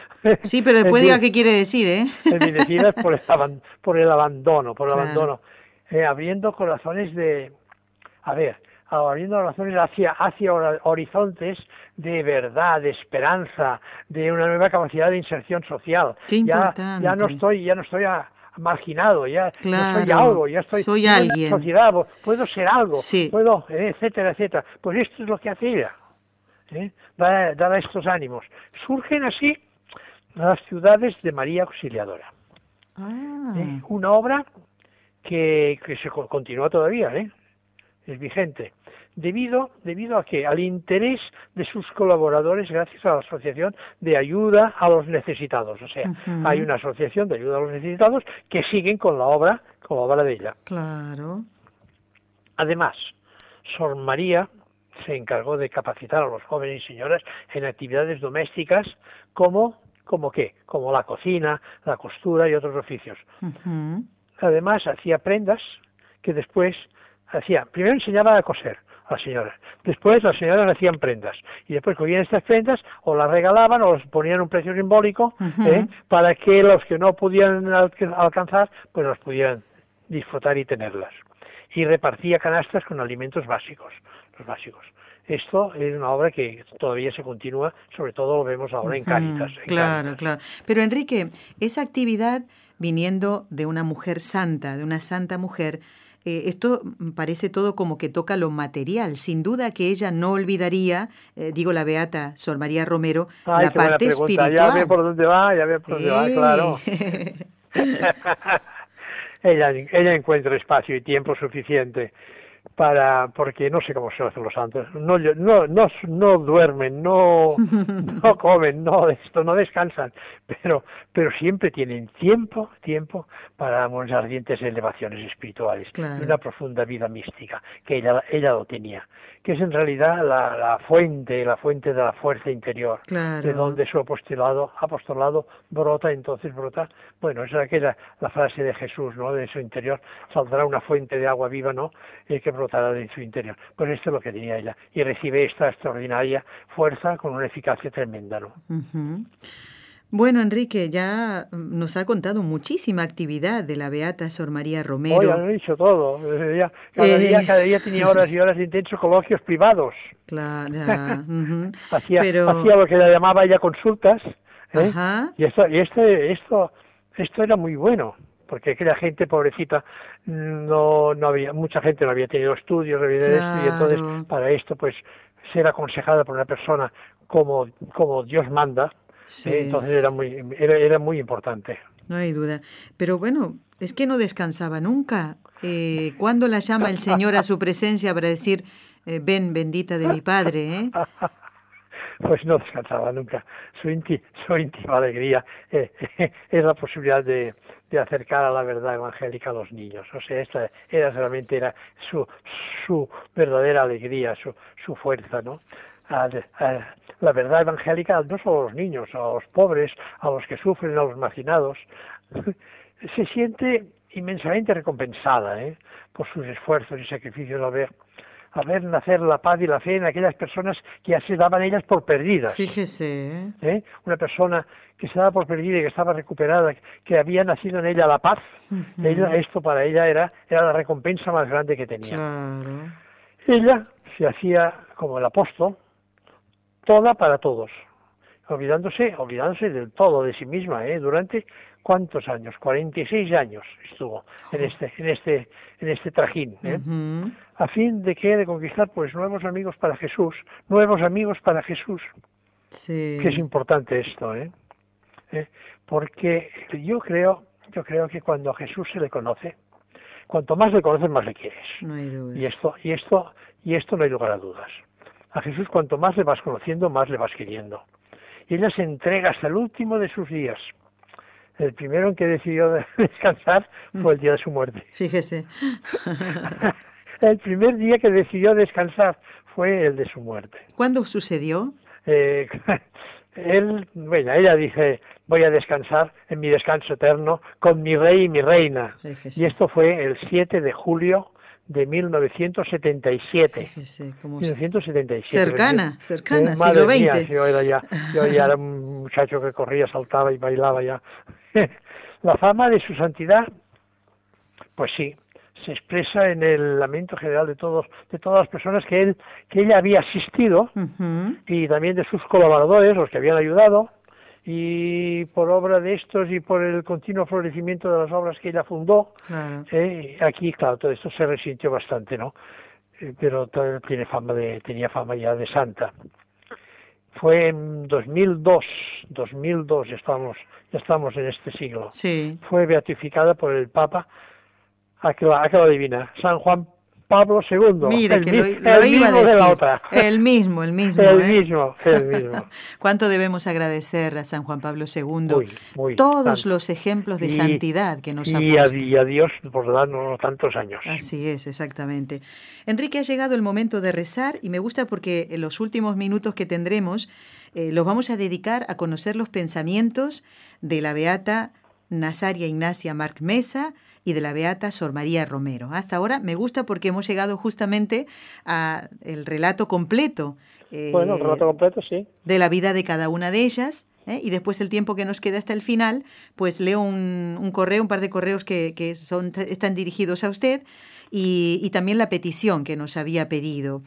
Sí, pero después diga qué quiere decir, ¿eh? envilecidas por el, aban- por el abandono, por el Claro. abandono, Eh, abriendo corazones de, a ver, abriendo corazones hacia, hacia hor- horizontes de verdad, de esperanza, de una nueva capacidad de inserción social. Qué ya, ya no importante. estoy, ya no estoy a- marginado, ya no soy algo, ya estoy soy en alguien. sociedad, pu- puedo ser algo, Sí. puedo, eh, etcétera, etcétera. Pues esto es lo que hace ella. ¿eh? Da, da estos ánimos. Surgen así las ciudades de María Auxiliadora. Ah, ¿eh? Una obra que, que se co- continúa todavía, ¿eh? es vigente, debido, debido a que al interés de sus colaboradores gracias a la Asociación de Ayuda a los Necesitados. O sea, hay una asociación de ayuda a los necesitados que siguen con la obra, con la obra de ella. claro. Además, Sor María se encargó de capacitar a los jóvenes y señoras en actividades domésticas como, como qué, como la cocina, la costura y otros oficios. Además, hacía prendas que después hacía, primero enseñaba a coser las señoras, después las señoras hacían prendas y después cogían estas prendas o las regalaban o las ponían un precio simbólico. ¿eh? para que los que no pudieran alca- alcanzar pues las pudieran disfrutar y tenerlas y repartía canastas con alimentos básicos, los básicos. Esto es una obra que todavía se continúa, sobre todo lo vemos ahora en Cáritas. en Claro, Cáritas. claro. Pero Enrique, esa actividad viniendo de una mujer santa, de una santa mujer, eh, esto mm, parece todo como que toca lo material. Sin duda que ella no olvidaría, eh, digo la beata Sor María Romero, Ay, la parte espiritual. Ya ve por dónde va, ya ve por dónde va, claro. [laughs] Ella, ella encuentra espacio y tiempo suficiente para porque no sé cómo se hacen los santos no no no no duermen no no comen no esto no descansan pero pero siempre tienen tiempo tiempo para unas ardientes elevaciones espirituales y una profunda vida mística que ella ella lo tenía que es en realidad la, la fuente la fuente de la fuerza interior de donde su apostolado apostolado brota entonces brota bueno esa que era la frase de Jesús no de su interior saldrá una fuente de agua viva no y que brotará de su interior. Pues esto es lo que tenía ella. Y recibe esta extraordinaria fuerza con una eficacia tremenda. ¿no? Bueno, Enrique, ya nos ha contado muchísima actividad de la Beata Sor María Romero. Hoy han dicho todo. cada, eh. día, cada día tenía horas y horas de intensos coloquios privados. Claro. [laughs] hacía, hacía lo que la llamaba ella consultas. ¿eh? Y, esto, y este, esto, esto era muy bueno porque aquella gente pobrecita no no había mucha gente no había tenido estudios y entonces para esto pues ser aconsejada por una persona como como Dios manda eh, entonces era muy era, era, muy importante no hay duda pero bueno es que no descansaba nunca eh, ¿Cuándo la llama el Señor a su presencia para decir eh, ven bendita de mi Padre eh? [laughs] pues no descansaba nunca su, su íntima alegría eh, [laughs] es la posibilidad de de acercar a la verdad evangélica a los niños. O sea, esta era realmente era su, su verdadera alegría, su, su fuerza, ¿no? La verdad evangélica no solo a los niños, a los pobres, a los que sufren, a los marginados, [laughs] se siente inmensamente recompensada ¿eh? por sus esfuerzos y sacrificios ver a ver nacer la paz y la fe en aquellas personas que ya se daban ellas por perdidas. Fíjese. ¿eh? ¿Eh? Una persona que se daba por perdida y que estaba recuperada, que había nacido en ella la paz, esto para ella era, era la recompensa más grande que tenía. Ella se hacía como el apóstol, toda para todos, olvidándose, olvidándose del todo de sí misma, ¿eh? durante cuántos años, 46 años estuvo en este, en este, en este trajín, ¿eh? a fin de que de conquistar pues nuevos amigos para Jesús, nuevos amigos para Jesús. Sí. Que es importante esto, ¿eh? ¿Eh? Porque yo creo, yo creo que cuando a Jesús se le conoce, cuanto más le conoces, más le quieres. No hay duda. Y esto, y esto, y esto no hay lugar a dudas. A Jesús cuanto más le vas conociendo, más le vas queriendo. Y ella se entrega hasta el último de sus días el primero en que decidió [laughs] descansar fue el día de su muerte. Fíjese. [laughs] el primer día que decidió descansar fue el de su muerte. ¿Cuándo sucedió? Eh, [laughs] él, bueno, ella dice, voy a descansar en mi descanso eterno con mi rey y mi reina. Y esto fue el 7 de julio de 1977. Fíjese, 1977. Cercana, cercana, siglo XX. yo, era ya, [laughs] yo ya era un muchacho que corría, saltaba y bailaba ya. [laughs] La fama de su santidad, pues sí, se expresa en el lamento general de todos, de todas las personas que él, que ella había asistido y también de sus colaboradores, los que habían ayudado, y por obra de estos y por el continuo florecimiento de las obras que ella fundó, eh, aquí, claro, todo esto se resintió bastante, ¿no? Eh, pero tiene fama de, tenía fama ya de santa. Fue en 2002, 2002, ya estamos, ya estamos en este siglo. Sí. Fue beatificada por el Papa, a que la, a que la adivina, San Juan Pablo II. Mire, que lo, iba a decir. El mismo, el mismo. El ¿eh? mismo, el mismo. [laughs] ¿Cuánto debemos agradecer a San Juan Pablo II? todos los ejemplos de santidad que nos ha puesto. Y a Dios por darnos tantos años. Así es, exactamente. Enrique, ha llegado el momento de rezar y me gusta porque en los últimos minutos que tendremos eh, los vamos a dedicar a conocer los pensamientos de la beata Nazaria Ignacia Marc Mesa, y de la Beata Sor María Romero. Hasta ahora me gusta porque hemos llegado justamente a el relato completo. Eh, bueno, el relato completo, sí. De la vida de cada una de ellas. ¿eh? Y después el tiempo que nos queda hasta el final, pues leo un, correo, un par de correos que, que son, están dirigidos a usted y, y también la petición que nos había pedido.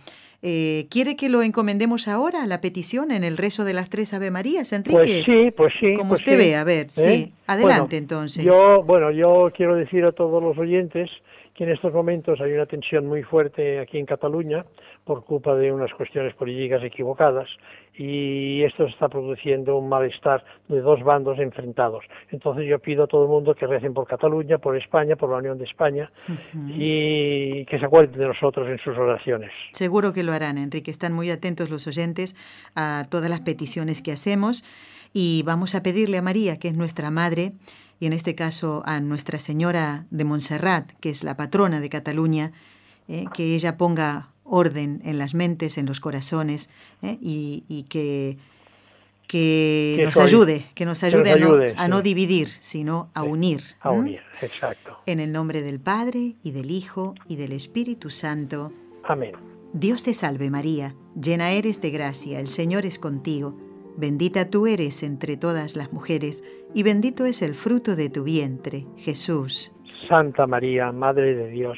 Eh, ¿Quiere que lo encomendemos ahora, la petición, en el rezo de las tres Ave Marías, Enrique? Pues sí, pues sí. Como pues usted ve, a ver, sí. ¿Eh? Adelante entonces. Yo, bueno, yo quiero decir a todos los oyentes que en estos momentos hay una tensión muy fuerte aquí en Cataluña por culpa de unas cuestiones políticas equivocadas y esto está produciendo un malestar de dos bandos enfrentados. Entonces yo pido a todo el mundo que recen por Cataluña, por España, por la Unión de España y que se acuerden de nosotros en sus oraciones. Seguro que lo harán, Enrique. Están muy atentos los oyentes a todas las peticiones que hacemos y vamos a pedirle a María, que es nuestra madre, y en este caso a Nuestra Señora de Montserrat, que es la patrona de Cataluña, eh, que ella ponga orden en las mentes, en los corazones, eh, y, que, que, nos ayude, que nos ayude, a, no, dividir, sino a unir. A unir, exacto. En el nombre del Padre, y del Hijo, y del Espíritu Santo. Amén. Dios te salve María, llena eres de gracia, el Señor es contigo. Bendita tú eres entre todas las mujeres, y bendito es el fruto de tu vientre, Jesús. Santa María, Madre de Dios,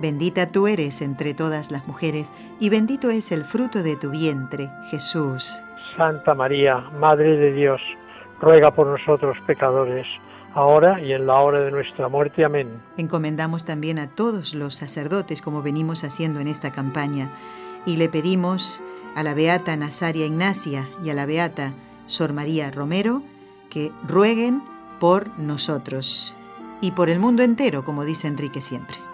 Bendita tú eres entre todas las mujeres, y bendito es el fruto de tu vientre, Jesús. Santa María, Madre de Dios, ruega por nosotros pecadores, ahora y en la hora de nuestra muerte. Amén. Encomendamos también a todos los sacerdotes, como venimos haciendo en esta campaña, y le pedimos a la Beata Nazaria Ignacia y a la Beata Sor María Romero, que rueguen por nosotros y por el mundo entero, como dice Enrique siempre.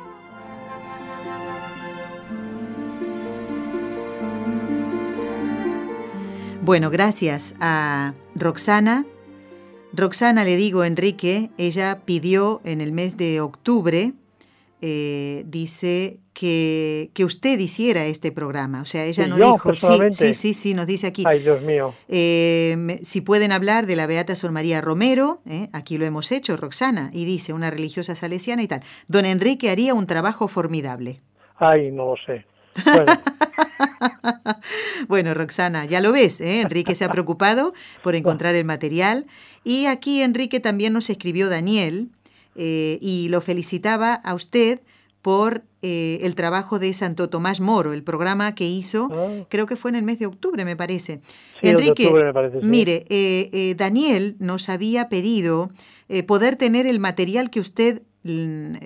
Bueno, gracias a Roxana. Roxana, le digo, Enrique, ella pidió en el mes de octubre, eh, dice que, que, usted hiciera este programa. O sea, ella no dijo, sí, sí, sí, sí, nos dice aquí. Ay, Dios mío. Eh, si pueden hablar de la Beata Sor María Romero, eh, aquí lo hemos hecho, Roxana, y dice, una religiosa salesiana y tal. Don Enrique haría un trabajo formidable. Ay, no lo sé. Bueno. [laughs] [laughs] bueno, Roxana, ya lo ves, ¿eh? Enrique se ha preocupado por encontrar el material. Y aquí Enrique también nos escribió Daniel y lo felicitaba a usted por eh, el trabajo de Santo Tomás Moro, el programa que hizo, ah. creo que fue en el mes de octubre, me parece. Enrique, mire, eh, eh, Daniel nos había pedido poder tener el material que usted mm,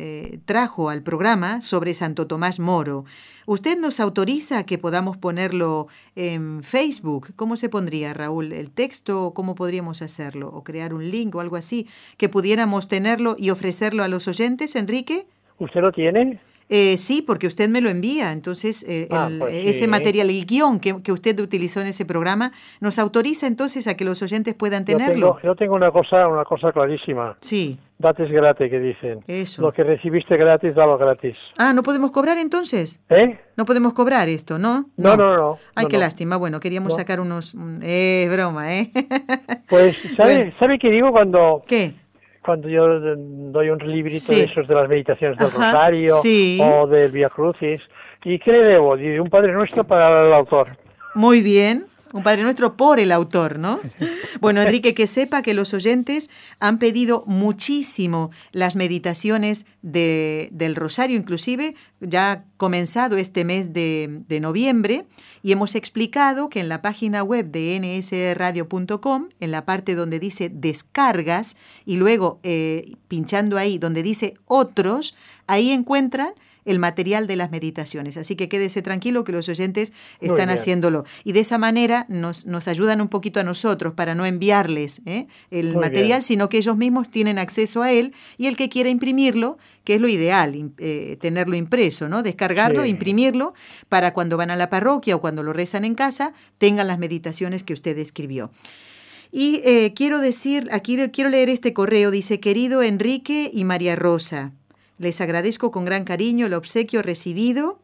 trajo al programa sobre Santo Tomás Moro. ¿Usted nos autoriza que podamos ponerlo en Facebook? ¿Cómo se pondría, Raúl? ¿El texto? ¿Cómo podríamos hacerlo? ¿O crear un link o algo así? ¿Que pudiéramos tenerlo y ofrecerlo a los oyentes, Enrique? ¿Usted lo tiene? Eh, sí, porque usted me lo envía. Entonces, eh, ah, pues ese material, el guion que, que, usted utilizó en ese programa, ¿nos autoriza entonces a que los oyentes puedan tenerlo? Yo tengo, una cosa una cosa clarísima. Sí. Dates gratis, que dicen. Eso. Lo que recibiste gratis, dalo gratis. Ah, ¿no podemos cobrar entonces? ¿Eh? No podemos cobrar esto, ¿no? No, no, no. Ay, qué lástima. Bueno, queríamos sacar unos... Eh, broma, ¿eh? [laughs] Pues, ¿sabe, ¿sabe qué digo cuando... ¿Qué? Cuando yo doy un librito de esos de las meditaciones del Rosario o del Via Crucis. ¿Y qué le debo? un Padre Nuestro para el autor. Muy bien. Un Padre Nuestro por el autor, ¿no? [laughs] Bueno, Enrique, que sepa que los oyentes han pedido muchísimo las meditaciones de, del Rosario, inclusive ya ha comenzado este mes de, noviembre y hemos explicado que en la página web de nsradio.com, en la parte donde dice descargas y luego eh, pinchando ahí donde dice otros, ahí encuentran el material de las meditaciones. Así que quédese tranquilo que los oyentes están haciéndolo. Y de esa manera nos, nos, ayudan un poquito a nosotros para no enviarles ¿eh? el material, sino que ellos mismos tienen acceso a él y el que quiera imprimirlo, que es lo ideal, eh, tenerlo impreso, ¿no? Descargarlo, imprimirlo, para cuando van a la parroquia o cuando lo rezan en casa, tengan las meditaciones que usted escribió. Y eh, quiero decir, aquí quiero leer este correo, dice, querido Enrique y María Rosa, les agradezco con gran cariño el obsequio recibido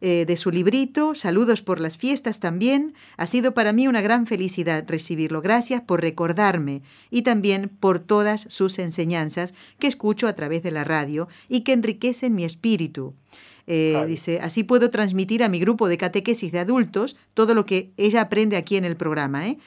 eh, de su librito. Saludos por las fiestas también. Ha sido para mí una gran felicidad recibirlo. Gracias por recordarme y también por todas sus enseñanzas que escucho a través de la radio y que enriquecen mi espíritu. Eh, dice, así puedo transmitir a mi grupo de catequesis de adultos todo lo que ella aprende aquí en el programa. ¿eh?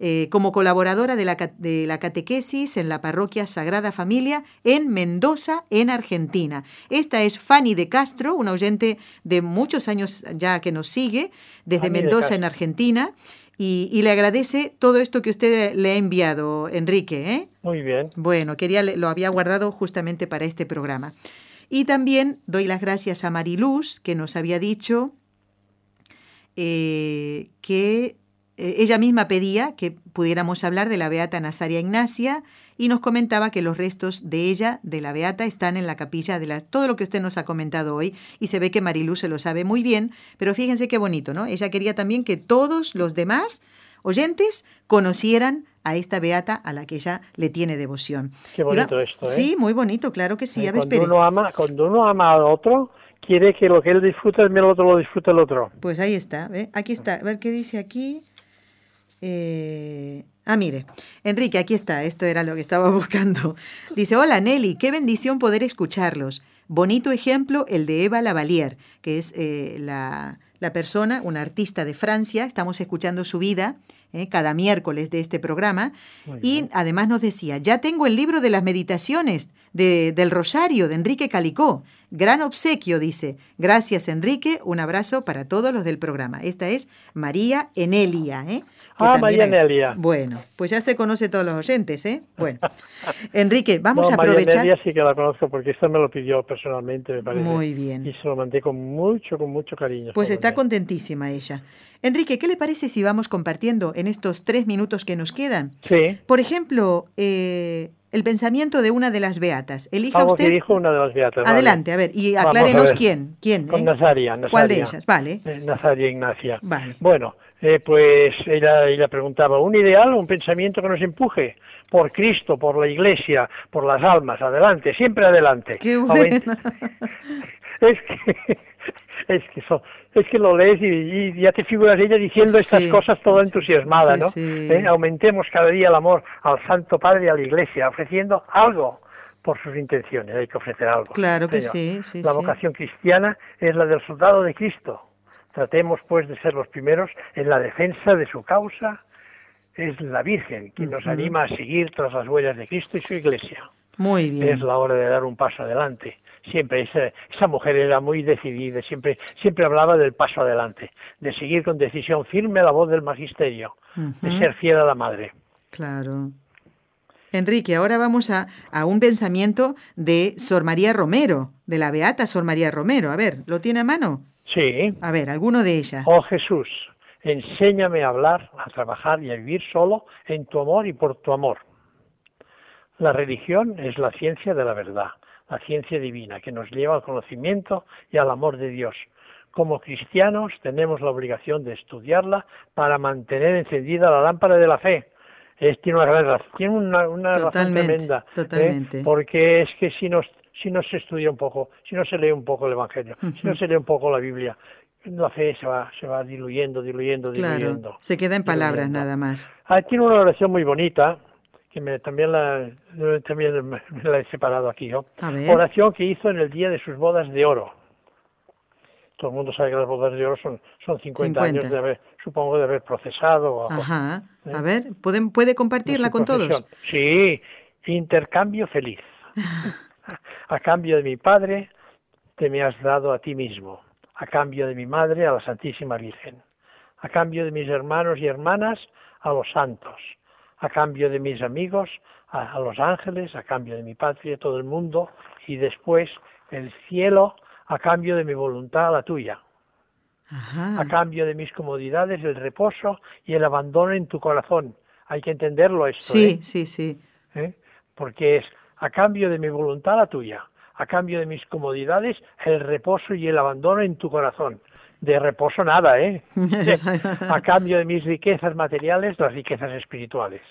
Eh, como colaboradora de la, de la, catequesis en la parroquia Sagrada Familia en Mendoza, en Argentina. Esta es Fanny de Castro, una oyente de muchos años ya que nos sigue, desde Mendoza, en Argentina. Y, le agradece todo esto que usted le ha enviado, Enrique. ¿eh? Muy bien. Bueno, quería, lo había guardado justamente para este programa. Y también doy las gracias a Mariluz, que nos había dicho eh, que ella misma pedía que pudiéramos hablar de la Beata Nazaria Ignacia y nos comentaba que los restos de ella, de la Beata, están en la capilla de la... Todo lo que usted nos ha comentado hoy y se ve que Mariluz se lo sabe muy bien, pero fíjense qué bonito, ¿no? Ella quería también que todos los demás oyentes conocieran a esta beata a la que ella le tiene devoción. Qué bonito esto, ¿eh? Sí, muy bonito, claro que sí. a cuando, uno ama, cuando uno ama al otro, quiere que lo que él disfruta, el otro lo disfruta el otro. Pues ahí está, ¿ve? Aquí está. A ver qué dice aquí. Eh, ah, mire, Enrique, aquí está, esto era lo que estaba [laughs] buscando. Dice, hola Nelly, qué bendición poder escucharlos. Bonito ejemplo el de Eva Lavalier, que es eh, la, persona, una artista de Francia, estamos escuchando su vida eh, cada miércoles de este programa, y además nos decía, ya tengo el libro de las meditaciones de, del Rosario de Enrique Calicó, gran obsequio, dice. Gracias Enrique, un abrazo para todos los del programa. Esta es María Enelia. ¿eh? Ah, María Nelia. Bueno, pues ya se conoce todos los oyentes, ¿eh? Bueno, [laughs] Enrique, vamos a aprovechar. María Nelia sí que la conozco porque esta me lo pidió personalmente, me parece. Muy bien. Y se lo mandé con mucho, con mucho cariño. Pues está contentísima ella. Enrique, ¿qué le parece si vamos compartiendo en estos tres minutos que nos quedan? Sí. Por ejemplo, eh, el pensamiento de una de las beatas. Elija Algo usted. que dijo una de las beatas. Adelante, a ver, y aclárenos quién. quién Con eh? Nazaria, Nazaria, ¿Cuál de ellas? Vale. Eh, Nazaria Ignacia. Vale. Bueno, eh, pues ella, ella preguntaba, ¿un ideal, un pensamiento que nos empuje? Por Cristo, por la Iglesia, por las almas, adelante, siempre adelante. Qué bueno. [laughs] Es que, es que, es que lo lees y, ya te figuras ella diciendo estas cosas toda entusiasmada, ¿no? ¿Eh? Aumentemos cada día el amor al Santo Padre y a la Iglesia, ofreciendo algo por sus intenciones, hay que ofrecer algo. Claro que sí, La vocación cristiana es la del soldado de Cristo, Tratemos, pues, de ser los primeros en la defensa de su causa. Es la Virgen quien nos anima a seguir tras las huellas de Cristo y su Iglesia. Muy bien. Es la hora de dar un paso adelante. Siempre esa, esa mujer era muy decidida, siempre, siempre hablaba del paso adelante, de seguir con decisión firme la voz del magisterio, de ser fiel a la madre. Claro. Enrique, ahora vamos a, a, un pensamiento de Sor María Romero, de la Beata Sor María Romero. A ver, ¿lo tiene a mano? Sí. A ver, alguno de ellas. Oh Jesús, enséñame a hablar, a trabajar y a vivir solo en tu amor y por tu amor. La religión es la ciencia de la verdad, la ciencia divina, que nos lleva al conocimiento y al amor de Dios. Como cristianos tenemos la obligación de estudiarla para mantener encendida la lámpara de la fe. Es, tiene una, tiene una, razón tremenda. ¿eh? Totalmente. Porque es que si nos si no se estudia un poco, si no se lee un poco el Evangelio, si no se lee un poco la Biblia, la fe se va, se va diluyendo, diluyendo, claro, Se queda en palabras nada más. Ah, tiene una oración muy bonita, que me, también, la, también me la he separado aquí yo. Oración que hizo en el día de sus bodas de oro. Todo el mundo sabe que las bodas de oro son, son 50, años de haber, supongo, de haber procesado. Ajá. ¿eh? A ver, ¿pueden, ¿puede compartirla con todos? Sí, intercambio feliz. [laughs] A cambio de mi Padre, te me has dado a ti mismo. A cambio de mi Madre, a la Santísima Virgen. A cambio de mis hermanos y hermanas, a los santos. A cambio de mis amigos, a, los ángeles. A cambio de mi patria, todo el mundo. Y después el cielo, a cambio de mi voluntad, a la tuya. A cambio de mis comodidades, el reposo y el abandono en tu corazón. Hay que entenderlo esto. Sí, ¿eh? sí, sí. ¿Eh? Porque es a cambio de mi voluntad la tuya, a cambio de mis comodidades el reposo y el abandono en tu corazón. De reposo nada, ¿eh? [laughs] a cambio de mis riquezas materiales, las riquezas espirituales.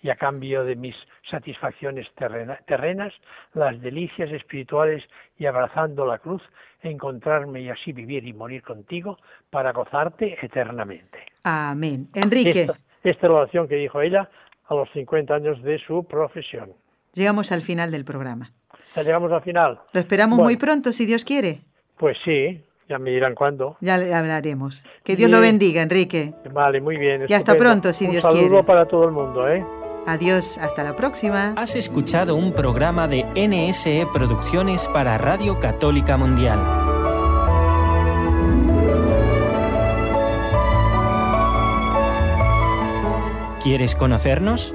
Y a cambio de mis satisfacciones terrenas, las delicias espirituales y abrazando la cruz, encontrarme y así vivir y morir contigo para gozarte eternamente. Amén. Enrique. Esta, esta es la oración que dijo ella a los 50 años de su profesión. Llegamos al final del programa. Ya llegamos al final. Lo esperamos muy pronto, si Dios quiere. Pues sí, ya me dirán cuándo. Ya le hablaremos. Que Dios lo bendiga, Enrique. Vale, muy bien. Y hasta pronto, si Dios quiere. Un saludo para todo el mundo, ¿eh? Adiós, hasta la próxima. Has escuchado un programa de NSE Producciones para Radio Católica Mundial. ¿Quieres conocernos?